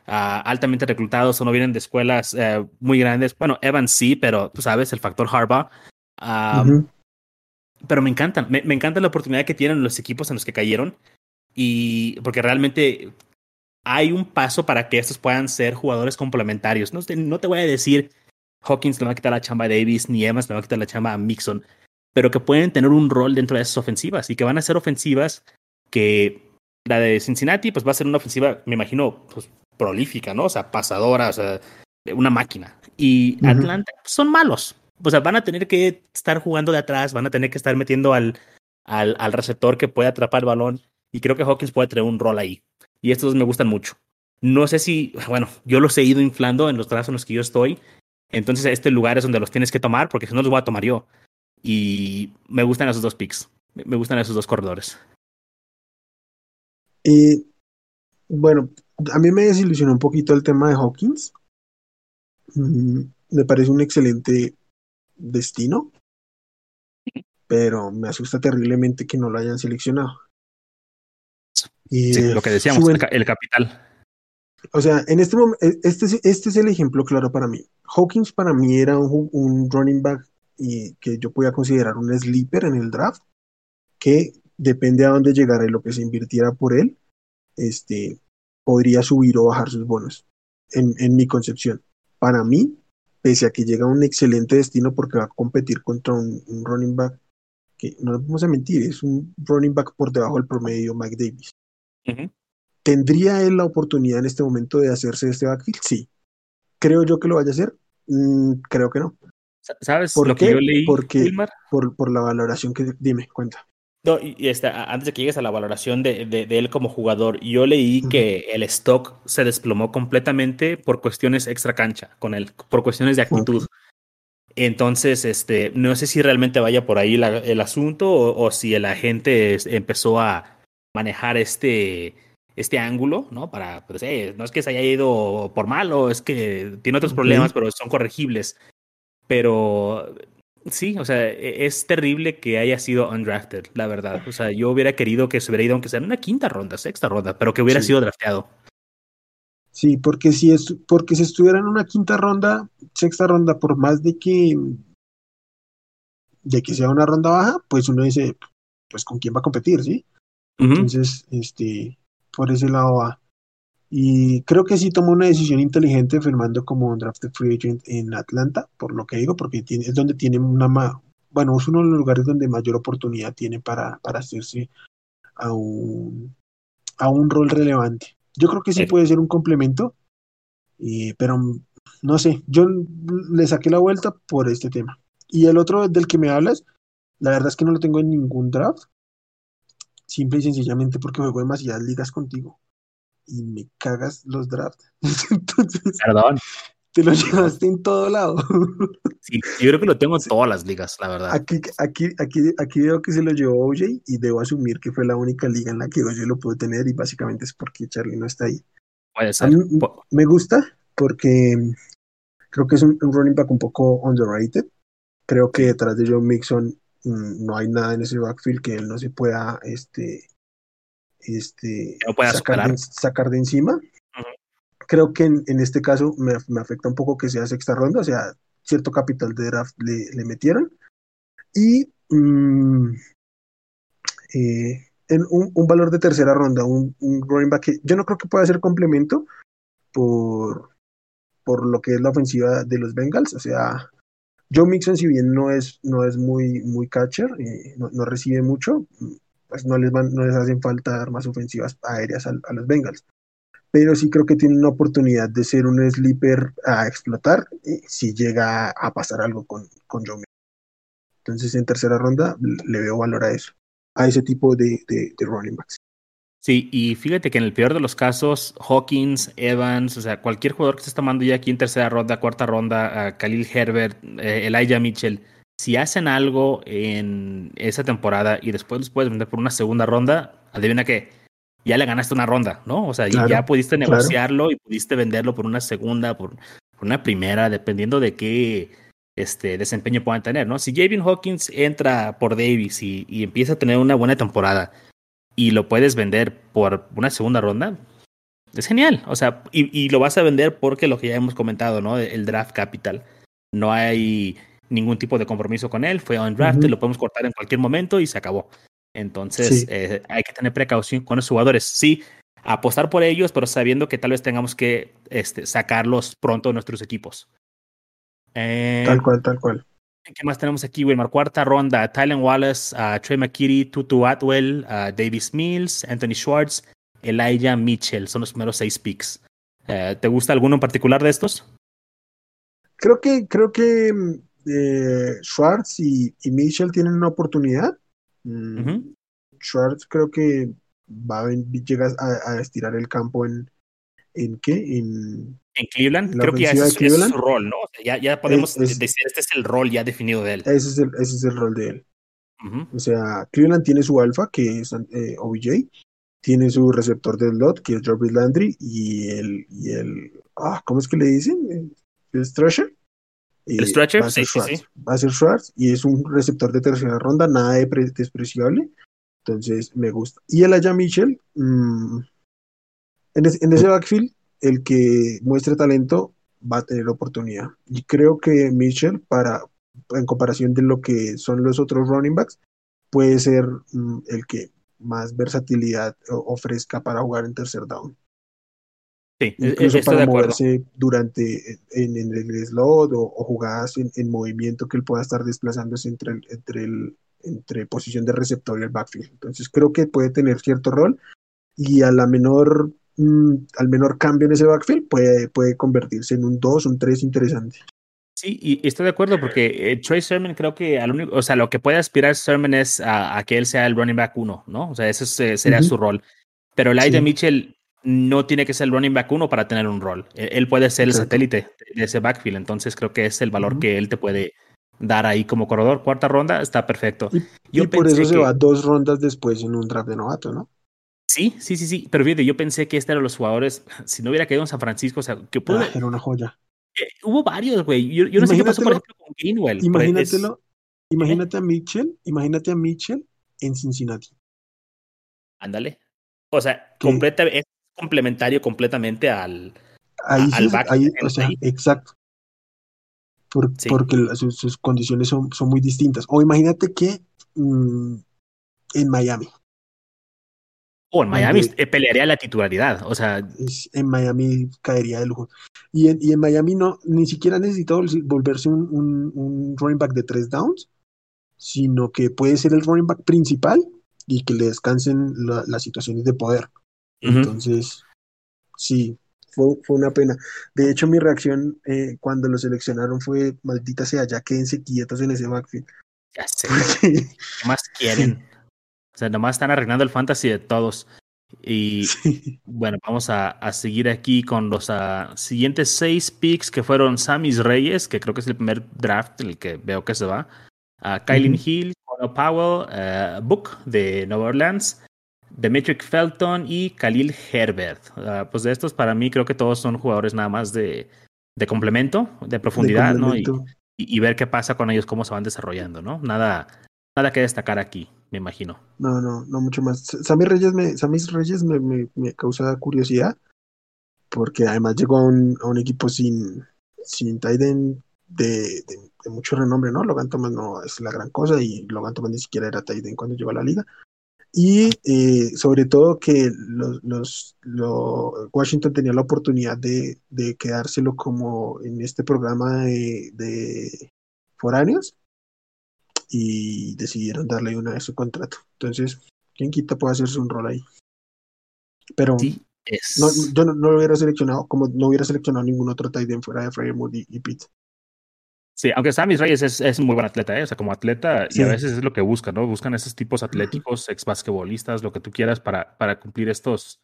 ah, altamente reclutados o no vienen de escuelas eh, muy grandes, bueno, Evans sí, pero tú sabes, el factor Harbaugh. Pero me encantan, me, me encanta la oportunidad que tienen los equipos en los que cayeron y porque realmente hay un paso para que estos puedan ser jugadores complementarios. No, no te voy a decir Hawkins le va a quitar la chamba a Davis, ni Evans le va a quitar la chamba a Mixon, pero que pueden tener un rol dentro de esas ofensivas y que van a ser ofensivas que la de Cincinnati pues va a ser una ofensiva, me imagino, pues prolífica, ¿no? O sea, pasadora, o sea, una máquina. Y Atlanta pues, son malos. O sea, van a tener que estar jugando de atrás, van a tener que estar metiendo al, al, al receptor que puede atrapar el balón. Y creo que Hawkins puede tener un rol ahí. Y estos dos me gustan mucho. No sé si, bueno, yo los he ido inflando en los trazos en los que yo estoy. Entonces, este lugar es donde los tienes que tomar, porque si no los voy a tomar yo. Y me gustan esos dos picks. Me gustan esos dos corredores. Y bueno, a mí me desilusionó un poquito el tema de Hawkins. Mm, me parece un excelente destino, pero me asusta terriblemente que no lo hayan seleccionado. Y lo que decíamos, el, capital. O sea, en este momento, e, este, este es el ejemplo claro para mí. Hawkins para mí era un, running back y que yo podía considerar un sleeper en el draft, que depende a dónde llegara y lo que se invirtiera por él, este, podría subir o bajar sus bonos, en, en mi concepción. Para mí, pese a que llega a un excelente destino porque va a competir contra un, un running back que no vamos a mentir, es un running back por debajo del promedio, Mike Davis. ¿Tendría él la oportunidad en este momento de hacerse este backfield? Sí. ¿Creo yo que lo vaya a hacer? Mm, creo que no. Sa- ¿Sabes ¿Por lo qué? que yo leí, Porque- Wilmar? Por, por la valoración que... Dime, cuenta. No, y y este, antes de que llegues a la valoración de, de- de él como jugador, yo leí que el stock se desplomó completamente por cuestiones extra cancha con él, por cuestiones de actitud. Entonces, este, no sé si realmente vaya por ahí la- el asunto o, o si el agente es- empezó a manejar este, este ángulo, ¿no? Para, pues, eh, no es que se haya ido por malo, es que tiene otros problemas, pero son corregibles. Pero sí, o sea, e- es terrible que haya sido undrafted, la verdad. O sea, yo hubiera querido que se hubiera ido, aunque sea en una quinta ronda, sexta ronda, pero que hubiera Sí. sido drafteado. Sí, porque si, es, porque si estuviera en una quinta ronda, sexta ronda, por más de que, de que sea una ronda baja, pues uno dice, pues con quién va a competir, ¿sí? Entonces, este, por ese lado va. Y creo que sí tomó una decisión inteligente firmando como un drafted free agent en Atlanta, por lo que digo, porque tiene, es donde tiene una ma- bueno, es uno de los lugares donde mayor oportunidad tiene para, para hacerse a un, a un rol relevante. Yo creo que sí puede ser un complemento, pero no sé, yo le saqué la vuelta por este tema. Y el otro del que me hablas, la verdad es que no lo tengo en ningún draft, simple y sencillamente porque juego demasiadas ligas contigo y me cagas los drafts. Entonces, Perdón. te lo llevaste en todo lado. Sí, yo creo que lo tengo en todas las ligas, la verdad. Aquí, aquí, aquí, aquí veo que se lo llevó OJ y debo asumir que fue la única liga en la que OJ lo pudo tener y básicamente es porque Charlie no está ahí. Puede A ser. mí Po- me gusta porque creo que es un, un running back un poco underrated. Creo que detrás de John Mixon no hay nada en ese backfield que él no se pueda este, este, Que no pueda sacar, de, sacar de encima. Creo que en, en este caso me, me afecta un poco que sea sexta ronda, o sea, cierto capital de draft le, le metieron. Y mm, eh, en un, un valor de tercera ronda, un, un running back que yo no creo que pueda ser complemento por, por lo que es la ofensiva de los Bengals. O sea, Joe Mixon, si bien no es, no es muy, muy catcher, eh, no, no recibe mucho, pues no les, van, no les hacen falta armas ofensivas aéreas a, los Bengals. Pero sí creo que tienen una oportunidad de ser un sleeper a explotar eh, si llega a pasar algo con, con Joe Mixon. Entonces, en tercera ronda le veo valor a eso, a ese tipo de, de, de running backs. Sí, y fíjate que en el peor de los casos, Hawkins, Evans, o sea, cualquier jugador que se está tomando ya aquí en tercera ronda, cuarta ronda, Khalil Herbert, eh, Elijah Mitchell, si hacen algo en esa temporada y después los puedes vender por una segunda ronda, adivina qué, ya le ganaste una ronda, ¿no? O sea, Claro, ya pudiste claro. negociarlo y pudiste venderlo por una segunda, por, por una primera, dependiendo de qué este, desempeño puedan tener, ¿no? Si Javin Hawkins entra por Davis y, y empieza a tener una buena temporada y lo puedes vender por una segunda ronda, es genial. O sea, y, y, lo vas a vender porque lo que ya hemos comentado, ¿no? El draft capital. No hay ningún tipo de compromiso con él, fue un draft, uh -huh. lo podemos cortar en cualquier momento y se acabó. Entonces, sí. eh, hay que tener precaución con los jugadores. Sí, apostar por ellos, pero sabiendo que tal vez tengamos que este, sacarlos pronto de nuestros equipos. Eh, tal cual, tal cual. ¿Qué más tenemos aquí, Wilmar? Cuarta ronda, Tylen Wallace, uh, Trey McKitty, Tutu Atwell, uh, Davis Mills, Anthony Schwartz, Elijah Mitchell. Son los primeros seis picks. Uh, ¿Te gusta alguno en particular de estos? Creo que, creo que eh, Schwartz y, y, Mitchell tienen una oportunidad. Mm, -huh. Schwartz creo que va a llega a, a, estirar el campo en, en qué? En, en Cleveland. Creo que ya es, es, su rol, ¿no? O sea, ya, ya, podemos es, es, decir, este es el rol ya definido de él. Ese es el, ese es el rol de él. Uh -huh. O sea, Cleveland tiene su alfa, que es eh, OBJ, tiene su receptor del lot, que es Jarvis Landry, y el, y el ah, ¿cómo es que le dicen? El Stretcher. El Stretcher, va a ser sí, Schwartz, sí, sí. Va a ser Schwartz, y es un receptor de tercera ronda, nada de despreciable. Entonces, me gusta. Y el Aya Mitchell, mmm, en, es, en ese backfield, el que muestre talento va a tener oportunidad. Y creo que Mitchell, para, en comparación de lo que son los otros running backs, puede ser mm, el que más versatilidad ofrezca para jugar en tercer down. Sí, e-, incluso para moverse durante en, el slot o, jugadas en, movimiento que él pueda estar desplazándose entre entre el entre posición de receptor y el backfield. Entonces creo que puede tener cierto rol y a la menor al menor cambio en ese backfield puede, puede convertirse en un 2, un 3 interesante. Sí, y estoy de acuerdo porque eh, Troy Sermon creo que al único, o sea, lo que puede aspirar Sermon es a, que él sea el running back 1, ¿no? O sea, ese sería su rol. Pero el sí. Mitchell no tiene que ser el running back 1 para tener un rol. E, él puede ser el satélite de ese backfield, entonces creo que es el valor que él te puede dar ahí como corredor. Cuarta ronda está perfecto. Y, por eso se va dos rondas después en un draft de novato, ¿no? Sí, sí, sí, sí. Pero fíjate, yo pensé que este era los jugadores, si no hubiera quedado en San Francisco, o sea, que pudo. Ah, era una joya. Eh, hubo varios, güey. Yo, no sé qué pasó, por ejemplo, con Gainwell. Imagínatelo. Imagínate a Mitchell, imagínate a Mitchell en Cincinnati. Ándale. O sea, completa, es complementario completamente al, al back. Ahí, o sea, exacto porque sus, condiciones son, son, muy distintas. O imagínate que mm, en Miami. O en Miami eh, pelearía la titularidad, o sea. en Miami caería de lujo. Y en, y en Miami no, ni siquiera necesita volverse un, un, running back de tres downs, sino que puede ser el running back principal y que le descansen las situaciones de poder. Entonces, sí, fue, una pena. De hecho, mi reacción eh, cuando lo seleccionaron fue, maldita sea, ya quédense quietos en ese backfield. Ya sé. ¿Qué más quieren? O sea, nomás están arreglando el fantasy de todos. Y bueno, vamos a, seguir aquí con los uh, siguientes seis picks que fueron Samis Reyes, que creo que es el primer draft el que veo que se va. Uh, Kylie Hill, Conor Powell, uh, Book de Nueva Orleans, Demetric Felton y Khalil Herbert. Ah, pues de estos, para mí, creo que todos son jugadores nada más de, de complemento, de profundidad, ¿no? Y, ver qué pasa con ellos, cómo se van desarrollando, ¿no? Nada, nada que destacar aquí, me imagino. No, no, no mucho más. Sammy Reyes me, Reyes me, me, causa curiosidad, porque además llegó a un, equipo sin, sin Tiden de, mucho renombre, ¿no? Logan Thomas no es la gran cosa y Logan Thomas ni siquiera era Tiden cuando llegó a la liga. Y eh, sobre todo que Washington tenía la oportunidad de, de, quedárselo como en este programa de foráneos y decidieron darle una vez su contrato. Entonces, quien quita puede hacerse un rol ahí. Pero no, yo no, lo hubiera seleccionado, como no hubiera seleccionado ningún otro tight end fuera de Fremont y, y Pitt. Sí, aunque Sammy Reyes es, es un muy buen atleta, ¿eh? o sea, como atleta, y a veces es lo que buscan, ¿no? Buscan esos tipos atléticos, ex basquetbolistas, lo que tú quieras para, para cumplir estos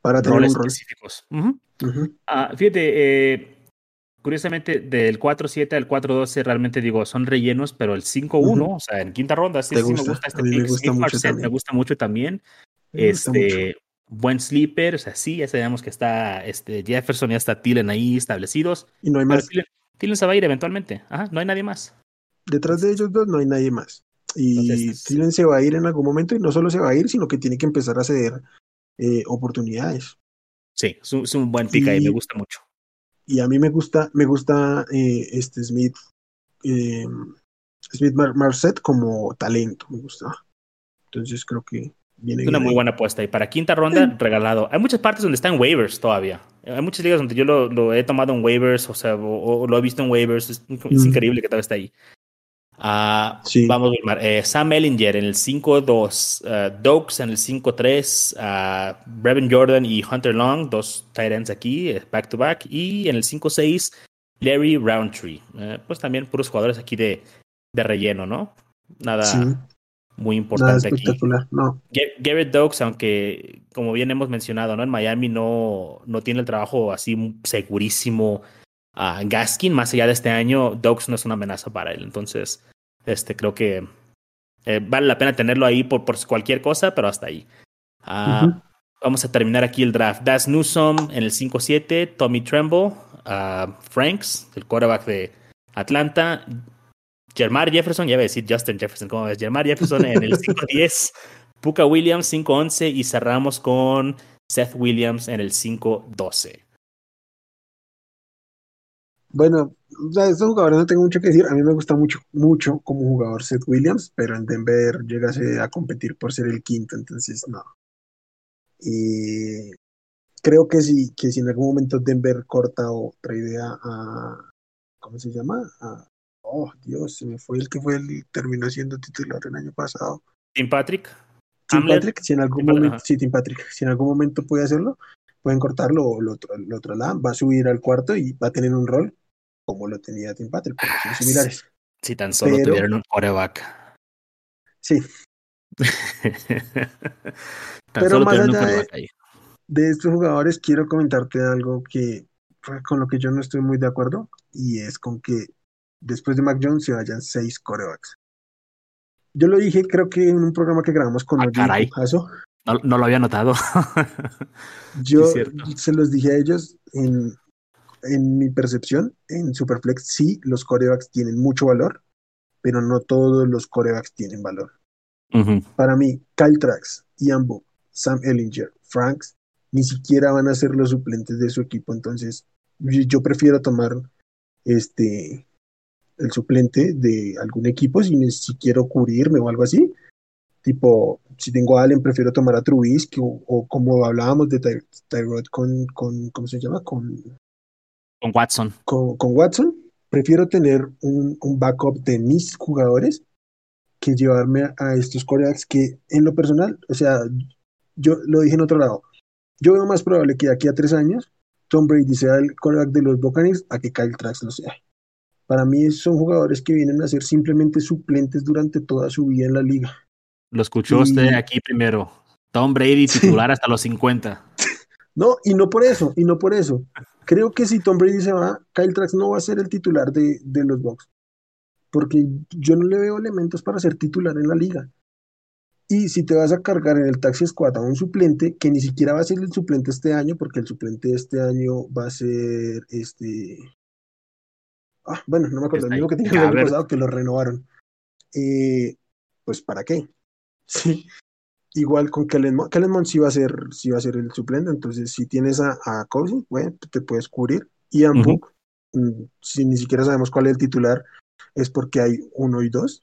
para roles específicos. Ah, fíjate, eh, curiosamente, del 4-7 al 4-12, realmente digo, son rellenos, pero el 5-1, o sea, en quinta ronda, sí, sí me gusta este pick. Me gusta, mucho me gusta mucho también. este, buen sleeper, o sea, sí, ya sabemos que está este, Jefferson y hasta Tillen ahí establecidos. Y no hay más. Tillen se va a ir eventualmente. Ajá, no hay nadie más. Detrás de ellos dos no hay nadie más. Y Tillen se va a ir en algún momento y no solo se va a ir, sino que tiene que empezar a ceder eh, oportunidades. Sí, es un, buen pick ahí, me gusta mucho. Y a mí me gusta, me gusta eh, este Smith, eh, Smith Marset como talento, me gusta. Entonces creo que es una muy buena apuesta. Y para quinta ronda, regalado. Hay muchas partes donde están waivers todavía. Hay muchas ligas donde yo lo, he tomado en waivers, o sea, o, lo he visto en waivers. Es, increíble que todavía está ahí. Uh, Vamos a ver. Eh, Sam Ellinger en el 5-2, uh, Dokes en el 5-3, uh, Brevin Jordan y Hunter Long, dos tight ends aquí, eh, back to back. Y en el 5-6, Larry Roundtree. Eh, pues también puros jugadores aquí de, de relleno, ¿no? Nada, muy importante aquí. No. Garrett Dogs, aunque como bien hemos mencionado, ¿no? En Miami no, no tiene el trabajo así segurísimo. A Gaskin, más allá de este año, Dogs no es una amenaza para él. Entonces, este creo que eh, vale la pena tenerlo ahí por, por cualquier cosa, pero hasta ahí. Ah, vamos a terminar aquí el draft. Das Newsom en el 5-7, Tommy Tremble, uh, Franks, el quarterback de Atlanta, Jermar Jefferson, ya voy a decir Justin Jefferson, ¿cómo ves? Jermar Jefferson en el 5-10, Puka Williams 5-11 y cerramos con Seth Williams en el 5-12. Bueno, o sea, estos jugadores no tengo mucho que decir. A mí me gusta mucho, mucho como jugador Seth Williams, pero en Denver llegase a competir por ser el quinto, entonces no. Y creo que si, que si en algún momento Denver corta otra idea a, ¿cómo se llama? A, oh, Dios, se me fue el que fue el terminó siendo titular el año pasado. Tim Patrick. Tim Patrick, si en algún momento, sí, Tim Patrick, si en algún momento puede hacerlo, pueden cortarlo o lo, lo otro lado, va a subir al cuarto y va a tener un rol como lo tenía Tim Patrick, porque son similares. Si tan solo tuvieran un coreback. Sí. Pero más allá de, de, estos jugadores, quiero comentarte algo que con lo que yo no estoy muy de acuerdo, y es con que después de Mac Jones se vayan seis corebacks. Yo lo dije, creo que en un programa que grabamos con ah, caray. No, no, lo había notado. yo se los dije a ellos en, en mi percepción, en Superflex, sí, los corebacks tienen mucho valor, pero no todos los corebacks tienen valor. Para mí, Kyle Trax, Ian Book, Sam Ellinger, Franks, ni siquiera van a ser los suplentes de su equipo. Entonces, yo prefiero tomar este el suplente de algún equipo si, si quiero cubrirme o algo así. Tipo, si tengo a Allen, prefiero tomar a Trubisky o, como hablábamos de Tyrod con, con, ¿cómo se llama? Con con Watson. Con, Watson, prefiero tener un, backup de mis jugadores que llevarme a, estos corebacks que en lo personal, o sea, yo lo dije en otro lado, yo veo más probable que de aquí a tres años Tom Brady sea el coreback de los Buccaneers a que Kyle Trask lo sea. Para mí son jugadores que vienen a ser simplemente suplentes durante toda su vida en la liga. Lo escuchó usted aquí primero. Tom Brady titular hasta los 50. No, y no por eso, y no por eso. Creo que si Tom Brady se va, Kyle Trax no va a ser el titular de, de los Bucks. Porque yo no le veo elementos para ser titular en la liga. Y si te vas a cargar en el taxi squad a un suplente, que ni siquiera va a ser el suplente este año, porque el suplente de este año va a ser este. Ah, bueno, no me acuerdo, el mismo que tenía el año pasado, que lo renovaron. Eh, pues, ¿para qué? Sí. Igual con Kellen Mond, sí va a ser, sí va a ser el suplente, entonces si tienes a, a bueno, te puedes cubrir. Y a Book, mm, si ni siquiera sabemos cuál es el titular, es porque hay uno y dos.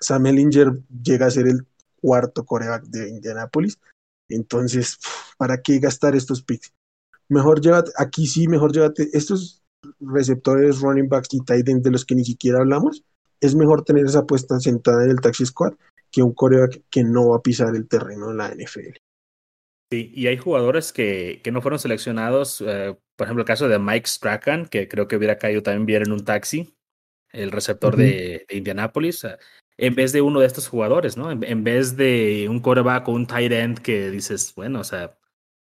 Sam Ellinger llega a ser el cuarto coreback de Indianapolis. Entonces, ¿para qué gastar estos picks? Mejor llévate, aquí sí, mejor llévate estos receptores, running backs y tight ends de los que ni siquiera hablamos. Es mejor tener esa apuesta sentada en el taxi squad que un coreback que no va a pisar el terreno en la NFL. Sí, y hay jugadores que, que no fueron seleccionados, eh, por ejemplo, el caso de Mike Strachan, que creo que hubiera caído también bien en un taxi, el receptor de, Indianapolis, eh, en vez de uno de estos jugadores, ¿no? En, vez de un coreback o un tight end que dices, bueno, o sea,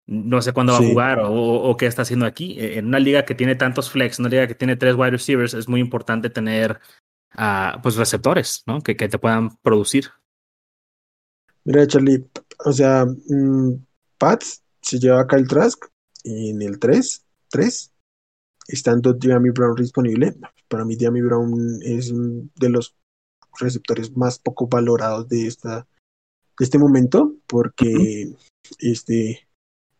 no sé cuándo va a jugar o, o, qué está haciendo aquí. E, en una liga que tiene tantos flex, una liga que tiene tres wide receivers, es muy importante tener uh, pues receptores, ¿no? Que, que te puedan producir. Mira, Charlie, o sea, mm, Pats se lleva a Kyle Trask en el 3, 3, estando Diami Brown disponible. Para mí, Diami Brown es de los receptores más poco valorados de esta de este momento, porque este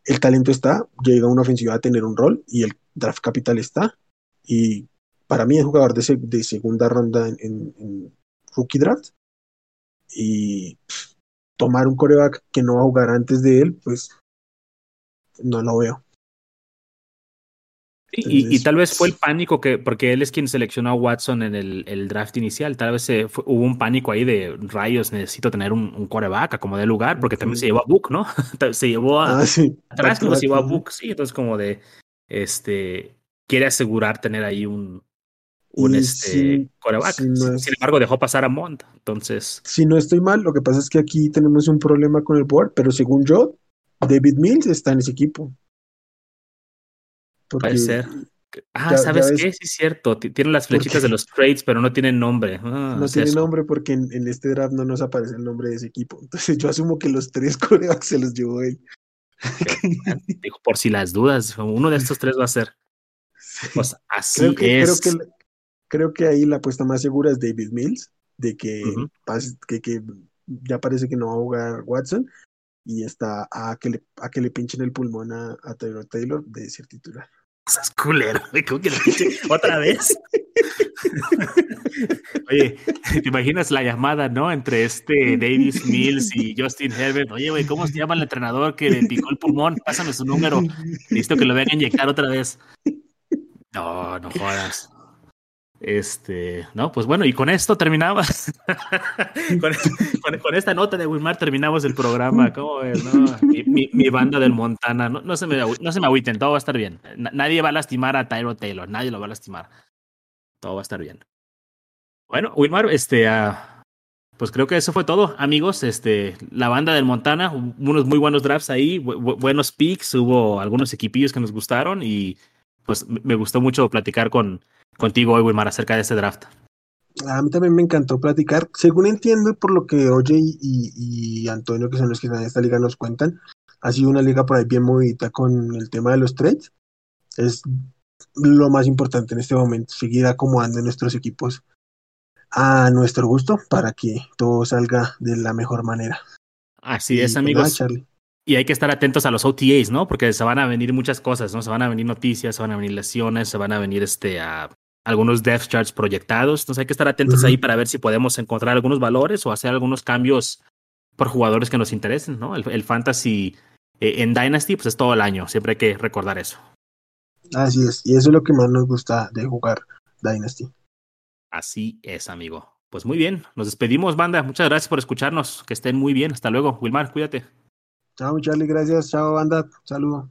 el talento está, llega una ofensiva a tener un rol y el draft capital está. Y para mí es jugador de, de segunda ronda en, en, rookie draft. Y tomar un coreback que no va a jugar antes de él, pues no lo veo. y, tal vez fue el pánico que, porque él es quien seleccionó a Watson en el, draft inicial, tal vez hubo un pánico ahí de rayos, necesito tener un, coreback como de lugar, porque también se llevó a Book, ¿no? se llevó a ah, sí. atrás, se llevó a Book, sí, entonces como de, este, quiere asegurar tener ahí un, un este coreback. Sin embargo, dejó pasar a Mont. Entonces. Si no estoy mal, lo que pasa es que aquí tenemos un problema con el board, pero según yo, David Mills está en ese equipo. Puede ser. Ah, ¿sabes qué? Sí, es cierto. Tienen las flechitas de los trades, pero no tienen nombre. Ah, no tiene nombre porque en, este draft no nos aparece el nombre de ese equipo. Entonces yo asumo que los tres corebacks se los llevó él. Por si las dudas, uno de estos tres va a ser. Pues así es. Creo que, creo que ahí la apuesta más segura es David Mills, de que, que, ya parece que no va a jugar Watson y está a que le, a que le pinchen el pulmón a, Taylor Taylor de ser titular. Es culero, ¿Cómo que ¿Otra vez? Oye, ¿te imaginas la llamada, no? Entre este Davis Mills y Justin Herbert. Oye, güey, ¿cómo se llama el entrenador que le picó el pulmón? Pásame su número. Listo que lo vengan a inyectar otra vez. No, no jodas. Este, no, pues bueno, y con esto terminamos. con, esta nota de Wilmar terminamos el programa. ¿Cómo ves? No? Mi, banda del Montana, no, no, se me, no se me agüiten, todo va a estar bien. nadie va a lastimar a Tyro Taylor, nadie lo va a lastimar. Todo va a estar bien. Bueno, Wilmar, este, uh, pues creo que eso fue todo, amigos. Este, la banda del Montana, unos muy buenos drafts ahí, buenos picks, hubo algunos equipillos que nos gustaron y pues me gustó mucho platicar con contigo hoy, Wilmar, acerca de ese draft. A mí también me encantó platicar. Según entiendo, por lo que Oye y, Antonio, que son los que están en esta liga, nos cuentan, ha sido una liga por ahí bien movidita con el tema de los trades. Es lo más importante en este momento, seguir acomodando nuestros equipos a nuestro gusto para que todo salga de la mejor manera. Así es, pues amigos. Y hay que estar atentos a los OTAs, ¿no? Porque se van a venir muchas cosas, ¿no? Se van a venir noticias, se van a venir lesiones, se van a venir este, a algunos depth charts proyectados. Entonces hay que estar atentos ahí para ver si podemos encontrar algunos valores o hacer algunos cambios por jugadores que nos interesen, ¿no? El, fantasy eh, en Dynasty, pues es todo el año. Siempre hay que recordar eso. Así es. Y eso es lo que más nos gusta de jugar Dynasty. Así es, amigo. Pues muy bien. Nos despedimos, banda. Muchas gracias por escucharnos. Que estén muy bien. Hasta luego. Wilmar, cuídate. Chao, Charlie. Gracias. Chao, banda. Saludo.